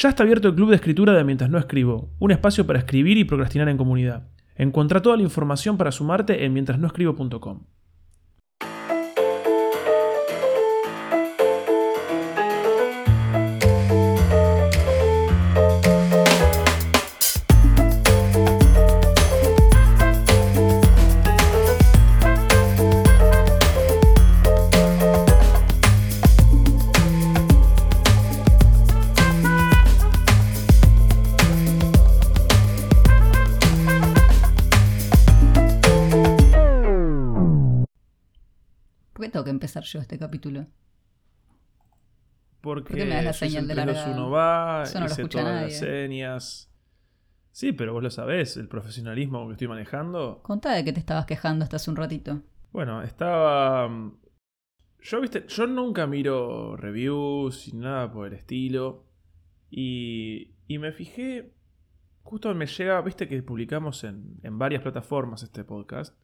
Ya está abierto el club de escritura de Mientras no escribo, un espacio para escribir y procrastinar en comunidad. Encontrá toda la información para sumarte en mientrasnoescribo.com. empezar yo este capítulo? Porque ¿Por qué me das la señal el de 3, 2, larga? 1 va, Eso no lo hice todas nadie. las señas. Sí, pero vos lo sabés, el profesionalismo que estoy manejando. Contá de que te estabas quejando hasta hace un ratito. Bueno, estaba. mm, Yo, viste, yo nunca miro reviews ni nada por el estilo. Y, y me fijé. Justo me llega, viste que publicamos en, en varias plataformas este podcast.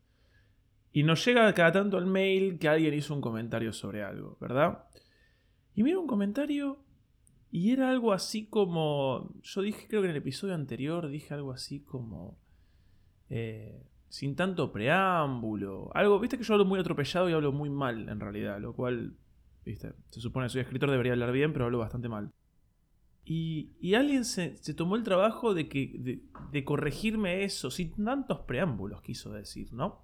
Y nos llega cada tanto el mail que alguien hizo un comentario sobre algo, ¿verdad? Y miro un comentario y era algo así como. Yo dije, creo que en el episodio anterior dije algo así como. eh, sin tanto preámbulo. Algo, viste que yo hablo muy atropellado y hablo muy mal en realidad, lo cual, viste, se supone que soy escritor, debería hablar bien, pero hablo bastante mal. Y, y alguien se, tomó el trabajo de, que, de corregirme eso, sin tantos preámbulos, quiso decir, ¿no?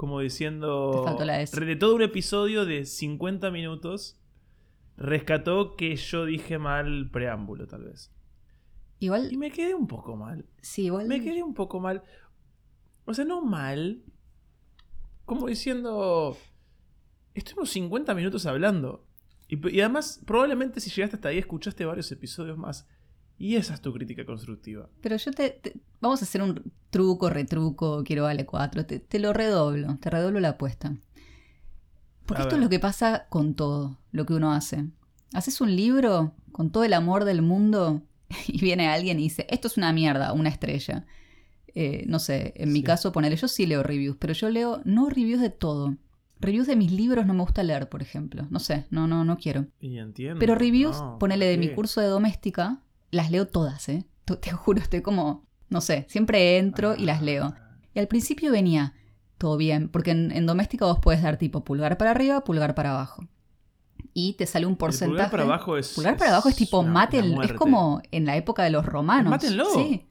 Como diciendo... Te faltó la S. De todo un episodio de 50 minutos, rescató que yo dije mal preámbulo, tal vez. Y Igual, me quedé un poco mal. sí, igual. Me quedé un poco mal. O sea, no mal. Como diciendo. Estuvimos 50 minutos hablando. Y, y además, probablemente si llegaste hasta ahí, escuchaste varios episodios más. Y esa es tu crítica constructiva. Pero yo te, te- Vamos a hacer un truco, retruco, quiero vale 4. Te, te lo redoblo, te redoblo la apuesta. Porque A esto ver. es lo que pasa con todo lo que uno hace. Haces un libro con todo el amor del mundo y viene alguien y dice, esto es una mierda, una estrella. Eh, no sé, en mi Sí. caso, ponele, yo sí leo reviews, pero yo leo no reviews de todo. Reviews de mis libros no me gusta leer, por ejemplo. No sé, no, no, no quiero. Y entiendo. Pero reviews, no, ponele ¿por de mi curso de doméstica, las leo todas, ¿eh? Te, juro, estoy como, no sé, siempre entro y las leo. Ah, Y al principio venía todo bien, porque en, en doméstica vos puedes dar tipo pulgar para arriba, pulgar para abajo. Y te sale un El porcentaje. pulgar para abajo es. Pulgar para abajo es tipo una- mate, una es como en la época de los romanos. Mátenlo. Sí,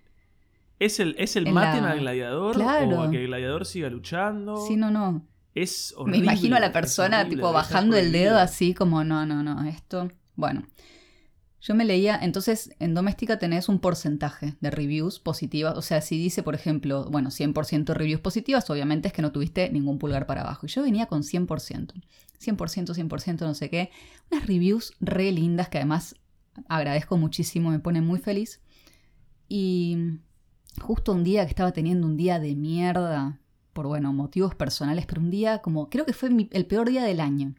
¿Es el, es el en maten la- al gladiador? Claro. ¿O a que el gladiador siga luchando? sí, no, no. Es Me horrible. imagino a la persona horrible, tipo bajando el dedo así como, no, no, no, esto. Bueno, yo me leía, entonces en doméstica tenés un porcentaje de reviews positivas, o sea, si dice, por ejemplo, bueno, 100% reviews positivas, obviamente es que no tuviste ningún pulgar para abajo. Y yo venía con 100%, 100%, 100%, no sé qué. Unas reviews re lindas que además agradezco muchísimo, me pone muy feliz. Y justo un día que estaba teniendo un día de mierda, por bueno, motivos personales, pero un día como, creo que fue el peor día del año.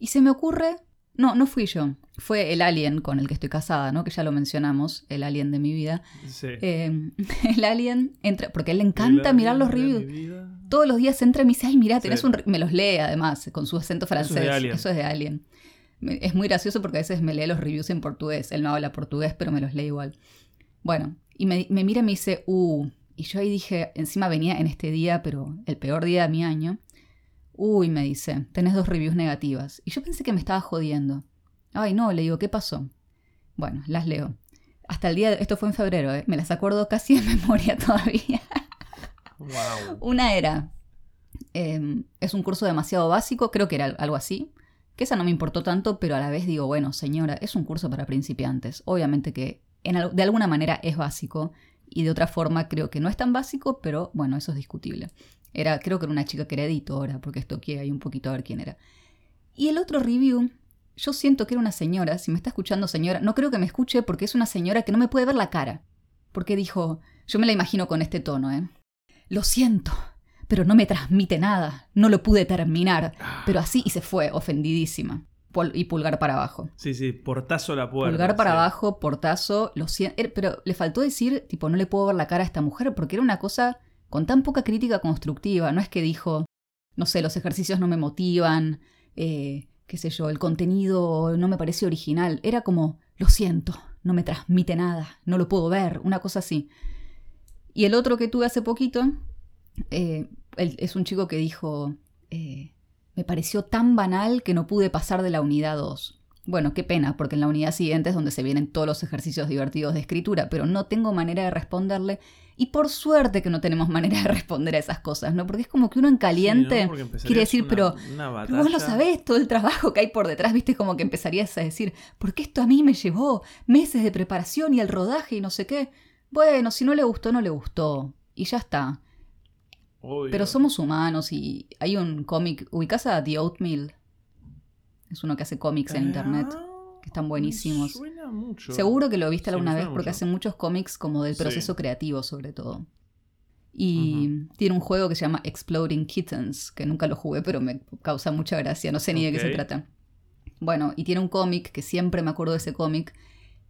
Y se me ocurre, no, no fui yo, fue el alien con el que estoy casada, ¿no? Que ya lo mencionamos, el alien de mi vida. Sí. Eh, el alien entra, porque a él le encanta mirar los reviews. Todos los días entra y me dice, ay, mira, tenés Sí. un... re-". Me los lee además, con su acento Eso es de francés. Alien. Eso es de Alien. Es muy gracioso porque a veces me lee los reviews en portugués. Él no habla portugués, pero me los lee igual. Bueno, y me, me mira y me dice, uh, y yo ahí dije, encima venía en este día, pero el peor día de mi año. Uy, me dice, tenés dos reviews negativas. Y yo pensé que me estaba jodiendo. Ay, no, le digo, ¿qué pasó? Bueno, las leo. Hasta el día, de- esto fue en febrero, ¿eh? me las acuerdo casi de memoria todavía. Wow. Una era, eh, es un curso demasiado básico, creo que era algo así, que esa no me importó tanto, pero a la vez digo, bueno, señora, es un curso para principiantes. Obviamente que en de alguna manera es básico y de otra forma creo que no es tan básico, pero bueno, eso es discutible. Era, creo que era una chica que era editora, porque esto quiere ahí un poquito a ver quién era. Y el otro review, yo siento que era una señora, si me está escuchando señora, no creo que me escuche porque es una señora que no me puede ver la cara. Porque dijo, yo me la imagino con este tono, ¿eh? Lo siento, pero no me transmite nada. No lo pude terminar. Pero así y se fue, ofendidísima. Y pulgar para abajo. Sí, sí, portazo a la puerta. Pulgar para sí. abajo, portazo, lo siento. Pero le faltó decir, tipo, no le puedo ver la cara a esta mujer porque era una cosa con tan poca crítica constructiva. No es que dijo, no sé, los ejercicios no me motivan, eh, qué sé yo, el contenido no me parece original. Era como, lo siento, no me transmite nada, no lo puedo ver, una cosa así. Y el otro que tuve hace poquito eh, es un chico que dijo, eh, me pareció tan banal que no pude pasar de la unidad 2. Bueno, qué pena, porque en la unidad siguiente es donde se vienen todos los ejercicios divertidos de escritura, pero no tengo manera de responderle. Y por suerte que no tenemos manera de responder a esas cosas, ¿no? Porque es como que uno en caliente quiere decir, pero, pero, vos lo sabés, todo el trabajo que hay por detrás, viste, como que empezarías a decir, porque esto a mí me llevó meses de preparación y el rodaje y no sé qué. Bueno, si no le gustó, no le gustó. Y ya está. Pero somos humanos y hay un cómic, ¿ubicás a The Oatmeal? Es uno que hace cómics en internet. Ah, que están buenísimos. Seguro que lo viste alguna vez porque hace muchos cómics como del proceso creativo, sobre todo. Y tiene un juego que se llama Exploding Kittens, que nunca lo jugué, pero me causa mucha gracia. No sé ni de qué se trata. Bueno, y tiene un cómic, que siempre me acuerdo de ese cómic,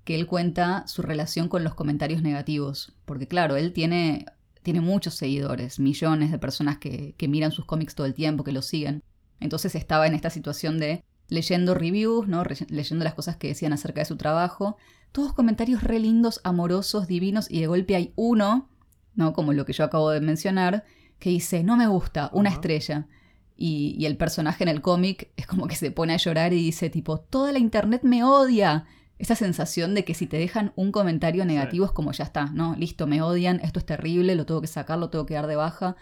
que él cuenta su relación con los comentarios negativos. Porque claro, él tiene, tiene muchos seguidores, millones de personas que, que miran sus cómics todo el tiempo, que lo siguen. Entonces estaba en esta situación de leyendo reviews, ¿no? leyendo las cosas que decían acerca de su trabajo. Todos comentarios re lindos, amorosos, divinos, y de golpe hay uno, ¿no? Como lo que yo acabo de mencionar, que dice, no me gusta, una estrella. Y, y, el personaje en el cómic es como que se pone a llorar y dice, tipo, toda la internet me odia. Esa sensación de que si te dejan un comentario negativo es como ya está, ¿no? Listo, me odian, esto es terrible, lo tengo que sacar, lo tengo que dar de baja.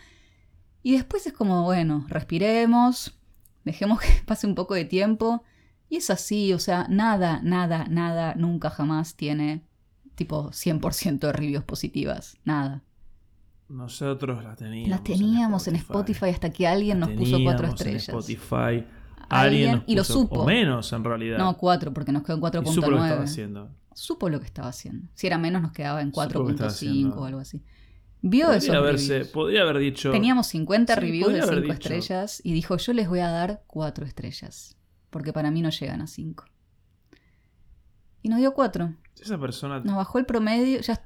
Y después es como, bueno, respiremos, dejemos que pase un poco de tiempo. Y es así, o sea, nada, nada, nada, nunca jamás tiene tipo 100% de reviews positivas. Nada. Nosotros la teníamos. La teníamos en Spotify, hasta que alguien nos puso cuatro estrellas. En Spotify. Alguien, y lo supo. O menos en realidad. No, cuatro, porque nos quedó en 4.9. Supo lo que estaba haciendo. Supo lo que estaba haciendo. Si era menos, nos quedaba en 4.5 o algo así. Vio podría podría haber dicho. Teníamos 50 reviews de 5 estrellas y dijo: Yo les voy a dar 4 estrellas. Porque para mí no llegan a 5. Y nos dio 4. Esa persona. Nos bajó el promedio. Ya,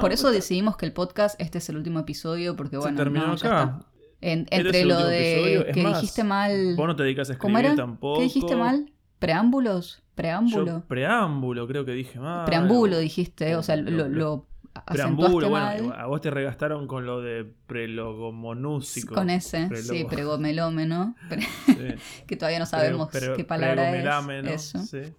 por eso decidimos que el podcast, este es el último episodio, porque bueno. Se terminó acá. entre lo de que dijiste mal. Vos no te dedicas a escribir tampoco. ¿Qué dijiste mal? ¿Preámbulos? Preámbulo. preámbulo, creo que dije mal. Preámbulo dijiste, o sea, lo Preámbulo, bueno, a vos te regastaron con lo de prelogomonúsico. Con ese, sí, pregomelómeno. que todavía no sabemos qué palabra es. Eso. Sí.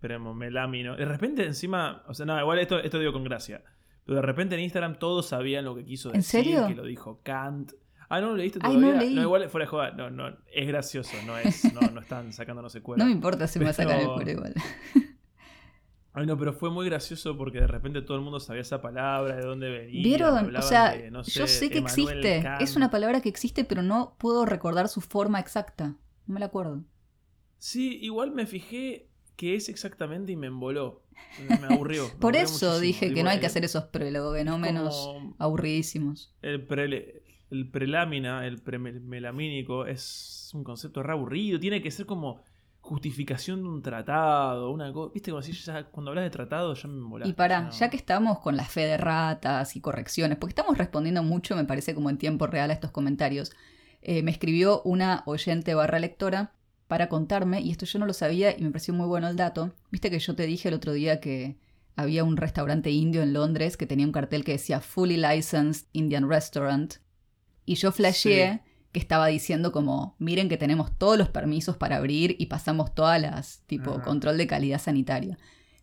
Premomelámino. De repente, encima, o sea, nada, igual esto, esto digo con gracia. Pero de repente en Instagram todos sabían lo que quiso decir. ¿En serio? Que lo dijo Kant. Ah, ¿no lo leíste todavía? Ay, no, leí. no, igual fuera de joda. No, no, es gracioso, no es, no, no están sacándonos cuero. No me importa si me va a sacar el cuero igual. Ay, no, pero fue muy gracioso porque de repente todo el mundo sabía esa palabra, de dónde venía. ¿Vieron? O sea, yo sé que existe. Es una palabra que existe, pero no puedo recordar su forma exacta. No me la acuerdo. Sí, igual me fijé que es exactamente y me emboló. Me aburrió. Por eso dije que no hay que hacer esos menos aburridísimos. El, el prelámina, el premelamínico, es un concepto re aburrido. Tiene que ser como justificación de un tratado, una cosa. Viste, como si cuando hablas de tratado ya me molaste. Y para, ya que estamos con la fe de ratas y correcciones, porque estamos respondiendo mucho, me parece, como en tiempo real a estos comentarios. Eh, me escribió una oyente barra lectora para contarme, y esto yo no lo sabía y me pareció muy bueno el dato. Viste que yo te dije el otro día que había un restaurante indio en Londres que tenía un cartel que decía Fully Licensed Indian Restaurant. Y yo flasheé que estaba diciendo como, miren que tenemos todos los permisos para abrir y pasamos todas las, tipo, control de calidad sanitaria.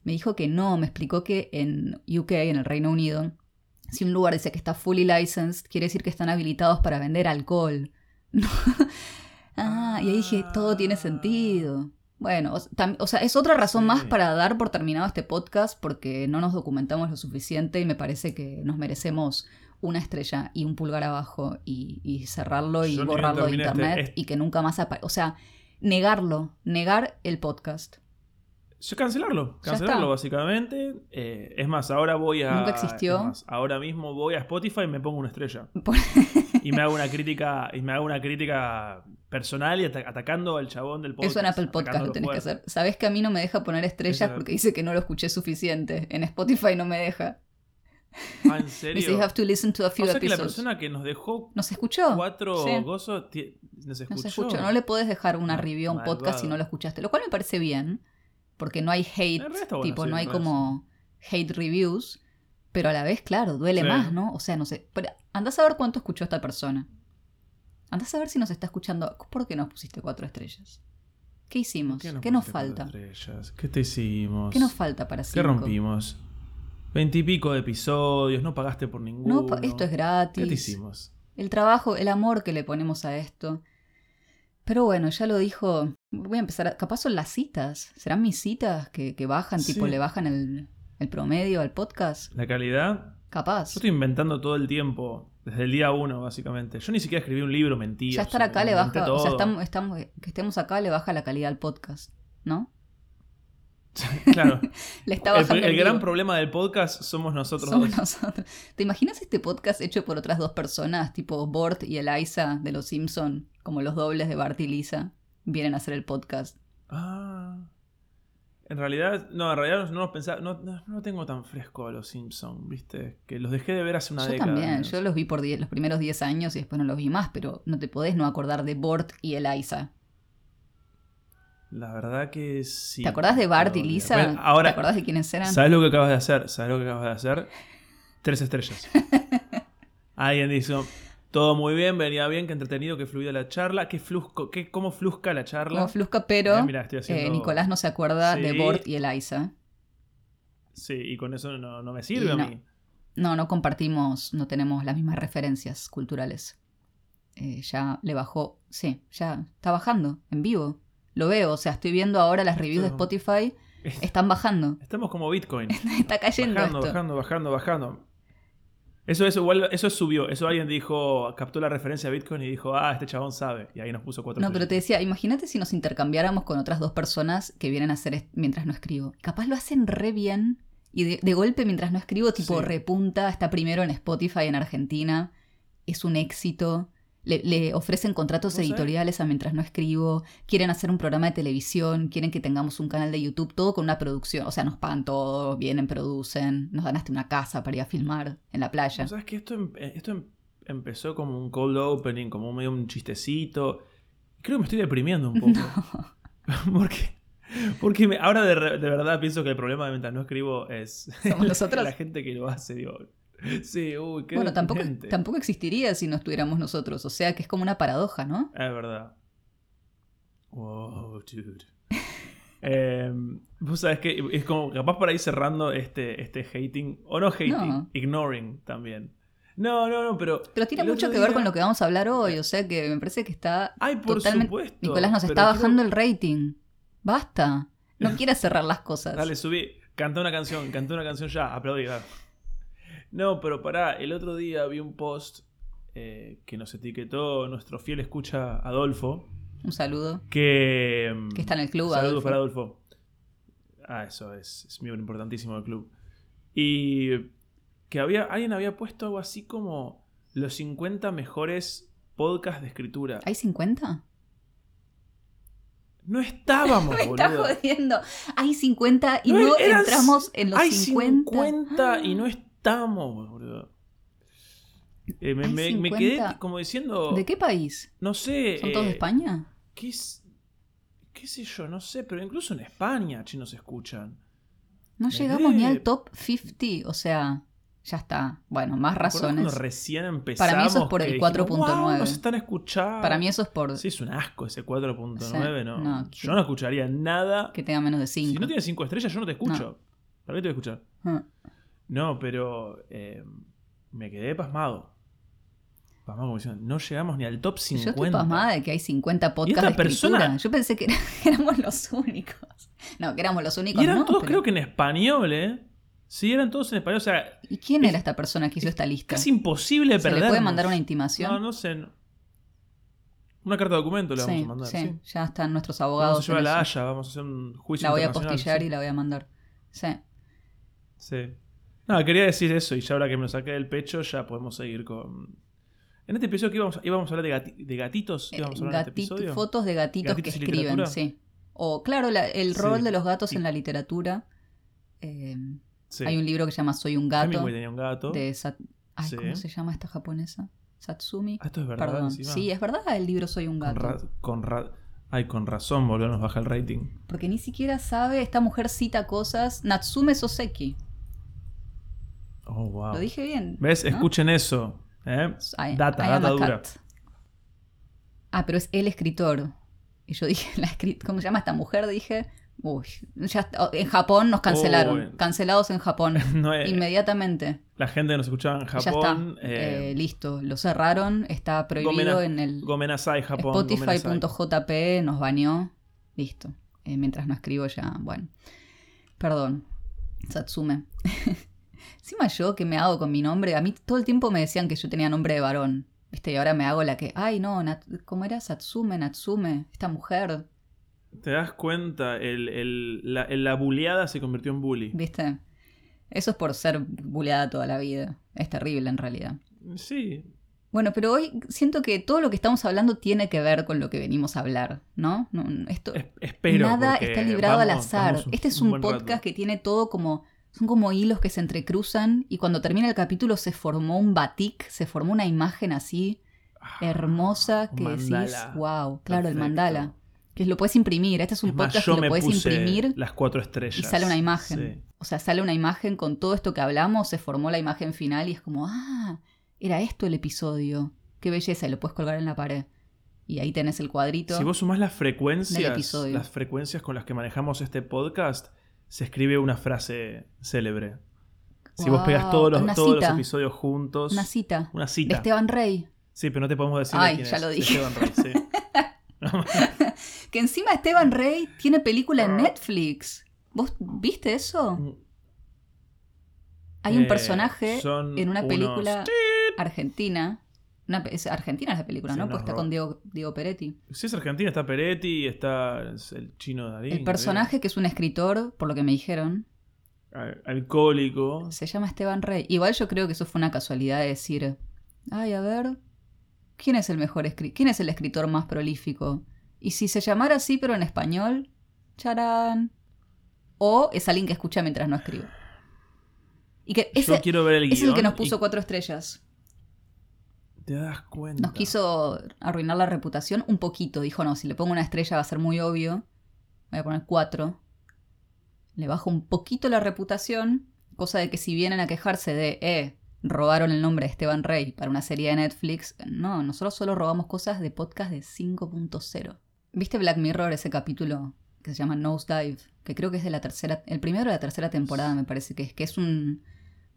Me dijo que no, me explicó que en UK, en el Reino Unido, si un lugar dice que está fully licensed, quiere decir que están habilitados para vender alcohol. ah, y ahí dije, todo tiene sentido. Bueno, o, sea, es otra razón más para dar por terminado este podcast porque no nos documentamos lo suficiente y me parece que nos merecemos una estrella y un pulgar abajo y, cerrarlo y borrarlo de internet y que nunca más aparezca. O sea, negarlo, negar el podcast. Cancelarlo, cancelarlo básicamente. Eh, es más, ahora voy a. Nunca existió. ahora mismo voy a Spotify y me pongo una estrella. y me hago una crítica, y me hago una crítica personal y atacando al chabón del podcast. Eso en Apple Podcast lo tenés que hacer. Sabés que a mí no me deja poner estrellas porque dice que no lo escuché suficiente. En Spotify no me deja. Ah, ¿en serio? you have to listen to a few o sea que la persona que nos dejó nos escuchó cuatro gozos nos escuchó. No le podés dejar una review a un podcast si no lo escuchaste, lo cual me parece bien, porque no hay hate, tipo, no hay como hate reviews, pero a la vez, claro, duele Sí. más, ¿no? O sea, no sé. Pero andás a ver cuánto escuchó esta persona. Andás a ver si nos está escuchando. ¿Por qué nos pusiste cuatro estrellas? ¿Qué hicimos? ¿Qué, no nos falta? ¿Qué te hicimos? ¿Qué nos falta para ¿Qué cinco? rompimos? Veintipico de episodios, no pagaste por ninguno. No, esto es gratis. ¿Qué te hicimos? El trabajo, el amor que le ponemos a esto. Pero bueno, ya lo dijo. Voy a empezar. A, capaz son las citas. ¿Serán mis citas que, que bajan, tipo, le bajan el, el promedio al podcast? La calidad. Capaz. Yo estoy inventando todo el tiempo. Desde el día uno, básicamente. Yo ni siquiera escribí un libro, mentira. ya estar o sea, acá le baja. O sea, todo. estamos, estamos, que estemos acá le baja la calidad al podcast. ¿No? Claro. Le está el, bajando el el gran problema del podcast somos nosotros Somos dos. nosotros. ¿Te imaginas este podcast hecho por otras dos personas, tipo Bort y Eliza de Los Simpson, como los dobles de Bart y Lisa, vienen a hacer el podcast? Ah. En realidad, no, en realidad no los pensaba. No, no, no tengo tan fresco a los Simpsons, ¿viste? Que los dejé de ver hace una yo década. también, menos. yo los vi por die- los primeros 10 años y después no los vi más, pero no te podés no acordar de Bort y Eliza. La verdad que sí. ¿Te acordás de Bart y. Lisa? Bueno, ahora, ¿Te acordás de quiénes eran? ¿sabes lo que acabas de hacer? ¿Sabes lo que acabas de hacer? Tres estrellas. Alguien dijo, todo muy bien, venía bien, que entretenido, que fluida la charla, que flusco, que, cómo flusca la charla. Como Flusca, pero Eh, haciendo- eh, Nicolás no se acuerda de. Bort y Eliza. Sí, y con eso no, no me sirve Y a no. mí. No, no compartimos, no tenemos las mismas referencias culturales. Eh, ya le bajó, sí, ya está bajando en vivo. Lo veo, o sea, estoy viendo ahora las reviews de Spotify, están bajando. Estamos como Bitcoin. Está cayendo bajando, esto. bajando, bajando, bajando. Eso es igual, eso subió. Eso alguien dijo, captó la referencia a Bitcoin y dijo, ah, este chabón sabe. Y ahí nos puso cuatro No, pero te decía, imagínate si nos intercambiáramos con otras dos personas que vienen a hacer mientras no escribo. Capaz lo hacen re bien y de, de golpe mientras no escribo, tipo Sí. repunta, está primero en Spotify en Argentina, es un éxito. Le, le ofrecen contratos editoriales a mientras no escribo, quieren hacer un programa de televisión, quieren que tengamos un canal de YouTube, todo con una producción. O sea, nos pagan todo, vienen, producen, nos dan hasta una casa para ir a filmar en la playa. ¿Sabes que esto, em- eh, esto em- empezó como un cold opening, como medio un chistecito? Creo que me estoy deprimiendo un poco. porque porque me- ahora de, re- de verdad pienso que el problema de mientras no escribo es Somos nosotros. la gente que lo hace. Digo, sí, uy, qué bueno, tampoco, tampoco existiría si no estuviéramos nosotros. O sea que es como una paradoja, ¿no? Es verdad. Wow, dude. Eh, Vos sabés que es como capaz para ir cerrando este, este hating, o no hating, No. ignoring también. No, no, no, pero. Pero tiene mucho que ver con lo que vamos a hablar hoy, o sea que me parece que está Ay, por totalmente... supuesto. Nicolás nos está quiero- bajando el rating. Basta. No quieras cerrar las cosas. Dale, subí. Canta una canción, canta una canción ya, aplaudí. No, pero pará, el otro día vi un post eh, que nos etiquetó nuestro fiel escucha Adolfo. Un saludo. Que. Que está en el club, Saludos Adolfo. para Adolfo. Ah, eso es, es miembro importantísimo del club. Y que había, alguien había puesto algo así como los 50 mejores podcasts de escritura. ¿Hay 50? No estábamos, Me está boludo. jodiendo. Hay 50 y No, no, eran- entramos en los Hay 50. 50 y no estamos, boludo. Eh, me, Hay me- me 50. quedé como diciendo. ¿De qué país? No sé. ¿Son todos de eh, España? ¿Qué es- qué sé yo? No sé, pero incluso en España chinos escuchan. No me llegamos ni al top 50, o sea, ya está. Bueno, más ¿Te acordás razones. Recién empezamos. Para mí eso es por el dijimos, 4.9. "Wow, están escuchando. Para mí eso es por Sí, es un asco ese 4.9, Sí, ¿no? no, Yo no escucharía nada. que tenga menos de 5. Si no tienes 5 estrellas, yo no te escucho. ¿Para qué te voy a escuchar? Ah. No, pero eh, me quedé pasmado. Pasmado como diciendo, no llegamos ni al top 50. Yo estoy pasmada de que hay 50 podcasts de escritura. persona- Yo pensé que éramos los únicos. No, que éramos los únicos, Y eran no, todos, pero- creo que en español, ¿eh? Sí, eran todos en español. O sea, ¿Y quién es- era esta persona que hizo esta lista? casi imposible ¿Se le perder. puede mandar una intimación? No, no sé. no. Una carta de documento le vamos a mandar. sí, Sí. ya están nuestros Vamos abogados. a llevar a la. Haya, vamos a hacer un juicio La voy a postillar sí. y la voy a mandar. Sí. Sí. No, quería decir eso y ya ahora que me lo saqué del pecho ya podemos seguir con... En este episodio que íbamos, íbamos a hablar de, gati- de gatitos, íbamos a hablar en este Gatito- episodio. fotos de gatitos ¿Gatitos que escriben, sí. O, claro, la- el rol Sí. de los gatos Y- en la literatura. Eh, Sí. Hay un libro que se llama Soy un gato. Hemingway tenía un gato. De Sat- Ay, Sí. ¿Cómo se llama esta japonesa? Satsumi. Ah, esto es verdad. Perdón. encima. Sí, es verdad el libro Soy un con, gato. ra- con ra- Ay, con razón, boludo, nos baja el rating. Porque ni siquiera sabe, esta mujer cita cosas. Natsume Soseki. Wow. Lo dije bien. ¿Ves? ¿no? Escuchen eso. ¿eh? I- Data, I data dura. Ah, pero es el escritor. Y yo dije, la escrit- ¿cómo se llama esta mujer? Dije, uy, ya está- en Japón nos cancelaron. Oh, Cancelados en Japón. No Inmediatamente. La gente nos escuchaba en ya está. Japón. Eh, eh, listo. Lo cerraron. Está prohibido Gomena- en el Gomenasai, Japón. Spotify.jp. Nos baneó. Listo. Mientras no escribo ya. Bueno. Perdón. Satsume. Encima yo que me hago con mi nombre. A mí todo el tiempo me decían que yo tenía nombre de varón. ¿Viste? Y ahora me hago la que. Ay, no. Nat- ¿Cómo era? Satsume, Natsume. Esta mujer. ¿Te das cuenta? El, el- la, la buleada se convirtió en bully. ¿Viste? Eso es por ser buleada toda la vida. Es terrible en realidad. Sí. Bueno, pero hoy siento que todo lo que estamos hablando tiene que ver con lo que venimos a hablar, ¿no? No, esto, Es- espero. nada está librado al azar. este es un, rato. podcast que tiene todo como. Son como hilos que se entrecruzan y cuando termina el capítulo se formó un batik, se formó una imagen así Ah, hermosa que decís, mandala. wow, claro, el mandala. Que lo puedes imprimir. Este es un Es más, podcast yo que lo puedes imprimir las cuatro estrellas. y sale una imagen. Sí. O sea, sale una imagen con todo esto que hablamos, se formó la imagen final y es como, ah, era esto el episodio. Qué belleza, y lo puedes colgar en la pared. Y ahí tenés el cuadrito. Si vos sumás las frecuencias, episodio. las frecuencias con las que manejamos este podcast, se escribe una frase célebre. Si vos pegas todos los, todos los episodios juntos. Una cita. Una De cita. Esteban Rey. Sí, pero no te podemos decir de Ay, quién ya es. lo dije. Esteban Rey, sí. Que encima Esteban Rey tiene película en Netflix. ¿Vos viste eso? Hay un Eh, personaje son en una unos- película argentina. Una, es argentina esa película, Sí, ¿no? Pues está con Diego, Diego Peretti. Si es Argentina, está Peretti, está el chino Darín. El personaje, que es un escritor, por lo que me dijeron. Al- Alcohólico. se llama Esteban Rey. Igual yo creo que eso fue una casualidad de decir, ay, a ver, ¿quién es el mejor escri- quién es el escritor más prolífico? Y si se llamara así, pero en español, charán. O es alguien que escucha mientras no escribe. Y que ese, Yo quiero ver el ese es el que guion nos puso y cuatro estrellas. Te das cuenta. Nos quiso arruinar la reputación un poquito. Dijo, no, si le pongo una estrella va a ser muy obvio. Voy a poner cuatro. Le bajo un poquito la reputación. Cosa de que si vienen a quejarse de, eh, robaron el nombre de Esteban Rey para una serie de Netflix. No, nosotros solo robamos cosas de podcast de 5.0. ¿Viste Black Mirror, ese capítulo que se llama Nosedive? Que creo que es de la tercera, el primero de la tercera temporada me parece que es, que es un,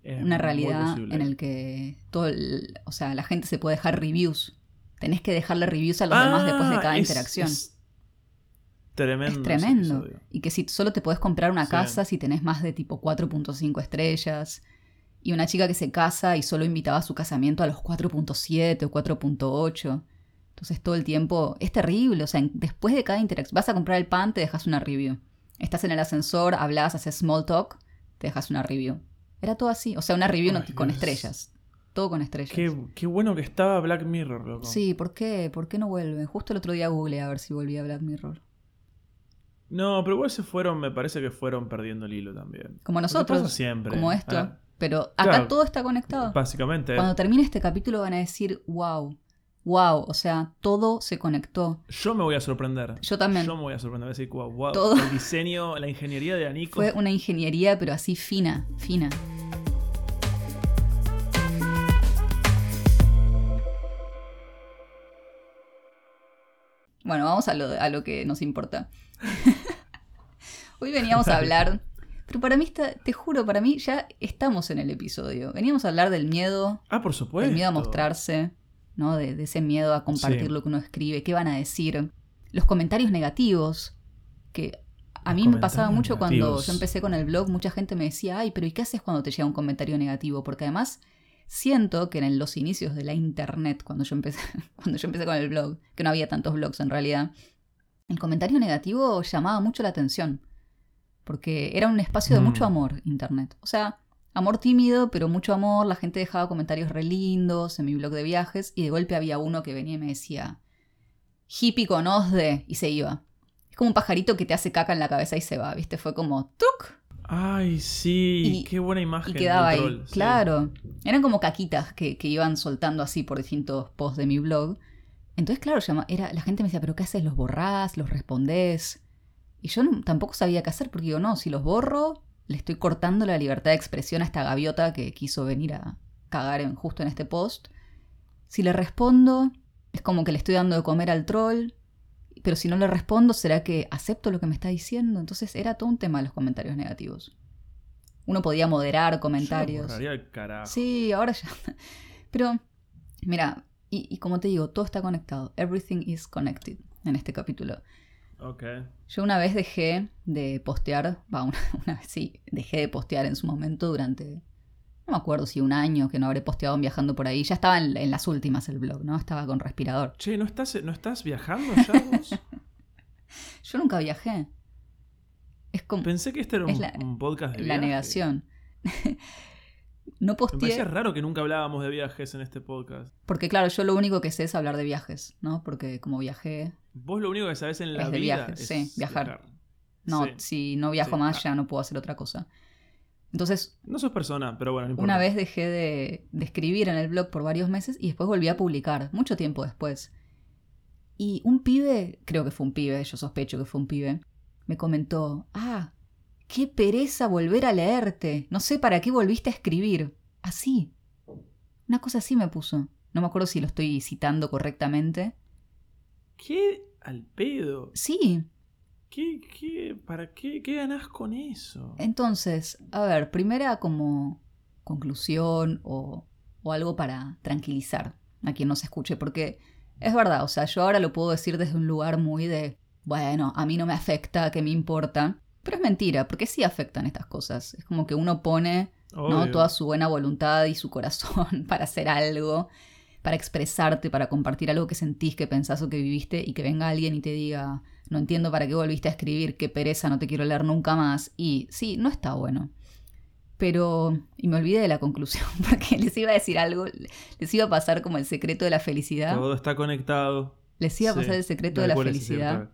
Es una realidad en el que todo el- o sea, la gente se puede dejar reviews. Tenés que dejarle reviews a los Ah, demás después de cada es- interacción. Es, Es tremendo. tremendo. Y que si solo te podés comprar una Sí. casa si tenés más de tipo 4.5 estrellas. Y una chica que se casa y solo invitaba a su casamiento a los 4.7 o 4.8. Entonces todo el tiempo es terrible. O sea, después de cada interacción, vas a comprar el pan, te dejas una review. Estás en el ascensor, hablas, haces small talk, te dejas una review. Era todo así. O sea, una review Ay, con Dios. estrellas. Todo con estrellas. Qué, qué bueno que estaba Black Mirror, loco. Sí, ¿por qué? ¿Por qué no vuelve? Justo el otro día googleé a ver si volvía Black Mirror. No, pero igual se fueron, me parece que fueron perdiendo el hilo también. Como nosotros. pasa siempre. Como esto. Ah, Pero acá claro. todo está conectado. básicamente. Cuando termine este capítulo van a decir, wow, wow, o sea, todo se conectó. Yo me voy a sorprender. Yo también. Yo me voy a sorprender. Voy a decir, wow, wow, Todo. el diseño, la ingeniería de Anico. Fue una ingeniería, pero así fina, fina. Bueno, vamos a lo, a lo que nos importa. Hoy veníamos a hablar, pero para mí, está, te juro, para mí ya estamos en el episodio. Veníamos a hablar del miedo, Ah, por supuesto. del miedo a mostrarse, ¿no? De, de ese miedo a compartir Sí. lo que uno escribe, qué van a decir. Los comentarios negativos, que a mí me pasaba mucho cuando yo empecé con el blog, mucha gente me decía, ay, pero ¿y qué haces cuando te llega un comentario negativo? Porque además siento que en los inicios de la internet, cuando yo empecé, cuando yo empecé con el blog, que no había tantos blogs en realidad, el comentario negativo llamaba mucho la atención. Porque era un espacio de Mm. mucho amor, internet. O sea, amor tímido, pero mucho amor. La gente dejaba comentarios re lindos en mi blog de viajes. Y de golpe había uno que venía y me decía, hippie con osde, y se iba. Es como un pajarito que te hace caca en la cabeza y se va, ¿viste? Fue como, ¡tuc! Ay, sí. Y- qué buena imagen. Y quedaba ahí. troll, sí. Claro. Eran como caquitas que, que iban soltando así por distintos posts de mi blog. Entonces, claro, era, la gente me decía, ¿pero qué haces? ¿Los borrás? ¿Los respondés? Y yo no- tampoco sabía qué hacer porque digo, no, si los borro, le estoy cortando la libertad de expresión a esta gaviota que quiso venir a cagar en, justo en este post. Si le respondo, es como que le estoy dando de comer al troll, pero si no le respondo, ¿será que acepto lo que me está diciendo? Entonces era todo un tema de los comentarios negativos. Uno podía moderar comentarios. Yo el carajo. Sí, ahora ya. Pero, mira, y, como te digo, todo está conectado. Everything is connected en este capítulo. Ok. Yo una vez dejé de postear, va, una, una, vez sí, dejé de postear en su momento durante no me acuerdo si un año que no habré posteado viajando por ahí. Ya estaba en, las últimas el blog, ¿no? Estaba con respirador. Che, ¿no estás, ¿no estás viajando ya vos? Yo nunca viajé. Es como, Pensé que este era un, podcast de La negación. no posteé. Me raro que nunca hablábamos de viajes en este podcast. Porque claro, yo lo único que sé es hablar de viajes, ¿no? Porque como viajé... Vos lo único que sabés en la es de vida viajes, sí, viajar. No, si no viajo más ya no puedo hacer otra cosa. Entonces... No sos persona, pero bueno, no Una vez dejé de, escribir en el blog por varios meses y después volví a publicar, mucho tiempo después. Y un pibe, creo que fue un pibe, yo sospecho que fue un pibe, me comentó, ah, qué pereza volver a leerte, no sé para qué volviste a escribir. Así. Una cosa así me puso. No me acuerdo si lo estoy citando correctamente. ¿Qué al pedo? Sí, ¿Qué, qué, ¿Para qué, qué ganás con eso? Entonces, a ver, primera como conclusión o, o algo para tranquilizar a quien nos escuche, porque es verdad, o sea, yo ahora lo puedo decir desde un lugar muy de, bueno, a mí no me afecta, que me importa, pero es mentira, porque sí afectan estas cosas. Es como que uno pone ¿no? toda su buena voluntad y su corazón para hacer algo, para expresarte, para compartir algo que sentís, que pensás o que viviste, y que venga alguien y te diga, no entiendo para qué volviste a escribir, qué pereza, no te quiero leer nunca más. Y sí, no está bueno. Pero, y me olvidé de la conclusión, porque les iba a decir algo, les iba a pasar como el secreto de la felicidad. Todo está conectado. Les iba a pasar el secreto de la felicidad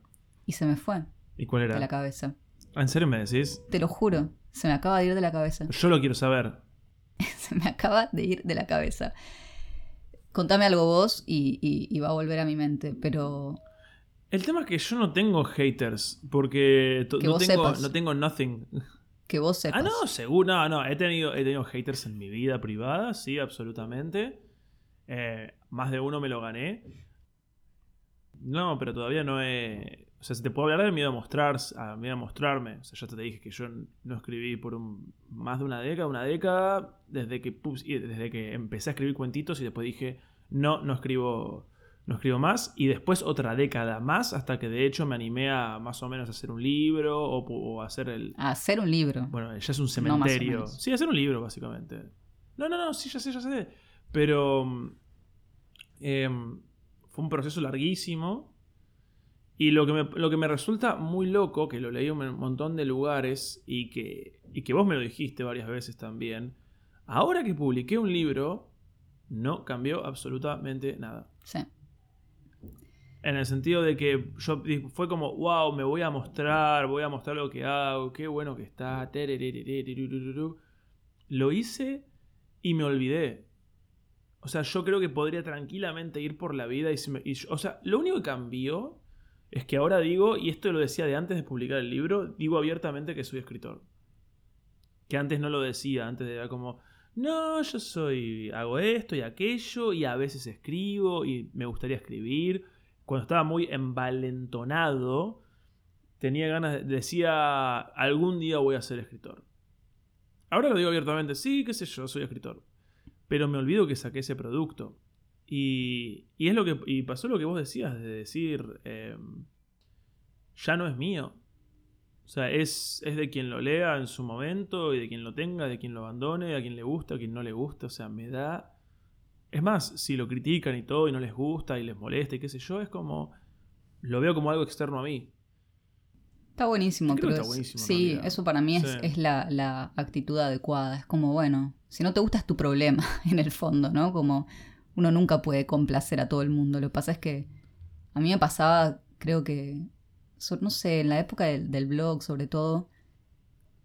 y se me fue. ¿Y cuál era? De la cabeza. ¿En serio me decís? Te lo juro, se me acaba de ir de la cabeza. Yo lo quiero saber. se me acaba de ir de la cabeza. Contame algo vos y, y va a volver a mi mente, pero el tema es que yo no tengo haters, porque no, tengo, no tengo nothing. Que vos sepas. Ah, no, seguro, no, no, he tenido, he tenido haters en mi vida privada, sí, absolutamente. Eh, más de uno me lo gané. No, pero todavía no he... O sea, si te puedo hablar de miedo a, mostrar, a miedo a mostrarme. O sea, ya te dije que yo no escribí por un, más de una década, una década, desde que, desde que empecé a escribir cuentitos y después dije, no, no escribo no escribo más. Y después otra década más, hasta que de hecho me animé a más o menos hacer un libro o, hacer el... A hacer un libro. Bueno, ya es un cementerio. sí, hacer un libro, básicamente. No, no, no, sí, ya sé, ya sé. Pero em, fue un proceso larguísimo. Y lo que, me, lo que me resulta muy loco, que lo leí en un montón de lugares y que, y que vos me lo dijiste varias veces también, ahora que publiqué un libro, no cambió absolutamente nada. Sí. En el sentido de que yo fue como, wow, me voy a mostrar, voy a mostrar lo que hago, qué bueno que está. Lo hice y me olvidé. O sea, yo creo que podría tranquilamente ir por la vida y, o sea, lo único que cambió es que ahora digo, y esto lo decía de antes de publicar el libro, digo abiertamente que soy escritor. Que antes no lo decía, antes era como, no, yo soy, hago esto y aquello y a veces escribo y me gustaría escribir cuando estaba muy envalentonado, tenía ganas, decía, algún día voy a ser escritor. Ahora lo digo abiertamente, sí, qué sé yo, soy escritor. Pero me olvido que saqué ese producto. Y, y es lo que y pasó lo que vos decías, de decir, em, ya no es mío. O sea, es, es de quien lo lea en su momento y de quien lo tenga, de quien lo abandone, a quien le gusta, a quien no le gusta. O sea, me da es más, si lo critican y todo y no les gusta y les molesta y qué sé yo, es como. Lo veo como algo externo a mí. Está buenísimo, creo. Está buenísimo, sí, eso para mí es, la, actitud adecuada. Es como, bueno, si no te gusta es tu problema, en el fondo, ¿no? Como uno nunca puede complacer a todo el mundo. Lo que pasa es que a mí me pasaba, creo que, no sé, en la época del, del blog sobre todo,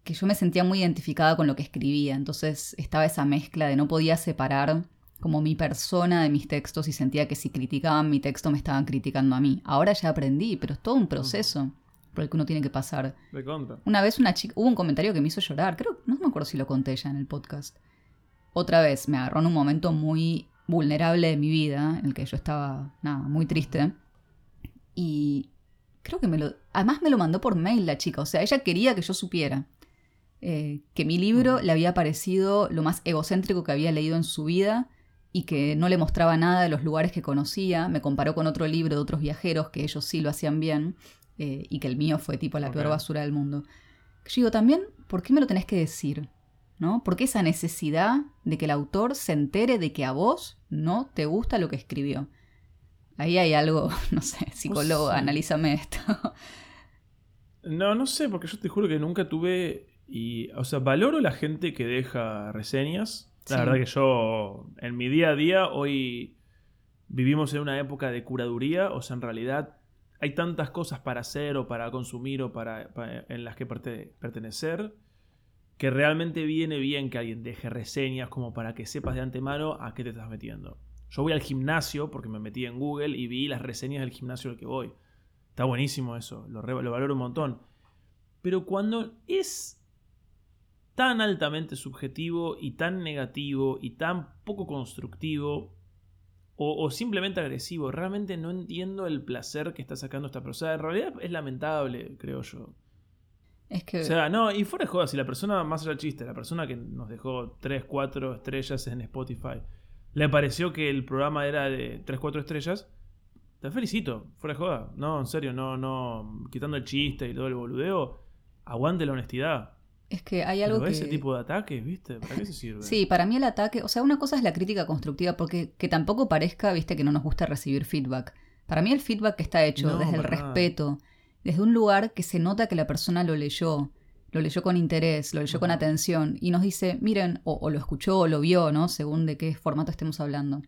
que yo me sentía muy identificada con lo que escribía. Entonces estaba esa mezcla de no podía separar como mi persona de mis textos y sentía que si criticaban mi texto me estaban criticando a mí. Ahora ya aprendí, pero es todo un proceso. por el que uno tiene que pasar. De. Una vez una chica, hubo un comentario que me hizo llorar, creo, no me acuerdo si lo conté ya en el podcast. Otra vez, me agarró en un momento muy vulnerable de mi vida, en el que yo estaba, nada, muy triste. Y creo que me lo... Además me lo mandó por mail la chica, o sea, ella quería que yo supiera eh, que mi libro le había parecido lo más egocéntrico que había leído en su vida y que no le mostraba nada de los lugares que conocía. Me comparó con otro libro de otros viajeros que ellos sí lo hacían bien eh, y que el mío fue tipo la peor basura del mundo. Yo digo, también, ¿por qué me lo tenés que decir? ¿No? ¿Por qué esa necesidad de que el autor se entere de que a vos no te gusta lo que escribió? Ahí hay algo, no sé, psicólogo, analízame esto. No, no sé, porque yo te juro que nunca tuve. Y, o sea, valoro la gente que deja reseñas. La Sí. verdad que yo, en mi día a día, hoy vivimos en una época de curaduría. O sea, en realidad hay tantas cosas para hacer o para consumir o para, para- en las que perte- pertenecer que realmente viene bien que alguien deje reseñas como para que sepas de antemano a qué te estás metiendo. Yo voy al gimnasio porque me metí en Google y vi las reseñas del gimnasio al que voy. Está buenísimo eso, lo, re- lo valoro un montón. Pero cuando es tan altamente subjetivo y tan negativo y tan poco constructivo o, o simplemente agresivo, realmente no entiendo el placer que está sacando esta persona. En realidad es lamentable, creo yo. Es que... O sea, no, y fuera de joda, si la persona, más allá del chiste, la persona que nos dejó 3, 4 estrellas en Spotify, le pareció que el programa era de 3, 4 estrellas, te felicito, fuera de joda. No, en serio, no, no, quitando el chiste y todo el boludeo, aguante la honestidad. Es que hay algo Pero que... ese tipo de ataques, ¿viste? ¿Para qué se sirve? Sí, para mí el ataque, o sea, una cosa es la crítica constructiva, porque que tampoco parezca, viste, que no nos gusta recibir feedback. Para mí el feedback está hecho No, desde el respeto, desde un lugar que se nota que la persona lo leyó, lo leyó con interés, lo leyó con atención, y nos dice, miren, o, o lo escuchó o lo vio, ¿no? Según de qué formato estemos hablando.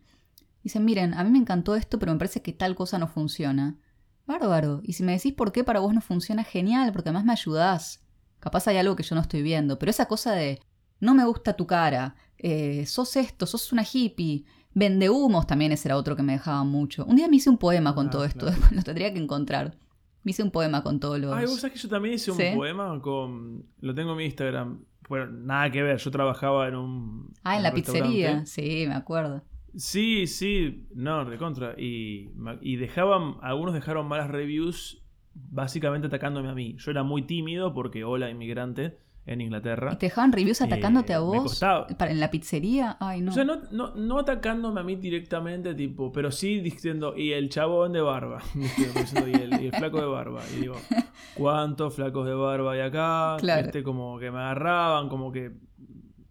Dicen, miren, a mí me encantó esto, pero me parece que tal cosa no funciona. Bárbaro. Y si me decís por qué para vos no funciona, genial, porque además me ayudás. Capaz hay algo que yo no estoy viendo, pero esa cosa de no me gusta tu cara, eh, sos esto, sos una hippie, vende humos también ese era otro que me dejaba mucho. Un día me hice un poema con Ah, todo esto, claro. lo tendría que encontrar. Me hice un poema con todos los... Ay, vos sabés que yo también hice un poema con. Lo tengo en mi Instagram. Bueno, nada que ver, yo trabajaba en un. ah, en un la pizzería, sí, me acuerdo. Sí, sí, no, de contra. Y, y dejaban, algunos dejaron malas reviews básicamente atacándome a mí. Yo era muy tímido porque hola inmigrante en Inglaterra. ¿Y te dejaban reviews atacándote a Eh, vos? Para, ¿En la pizzería? Ay, no. O sea, no, no, no atacándome a mí directamente, tipo, pero sí diciendo, y el chabón de barba, y, el, y el flaco de barba. Y digo, ¿cuántos flacos de barba hay acá? Claro. Este, como que me agarraban, como que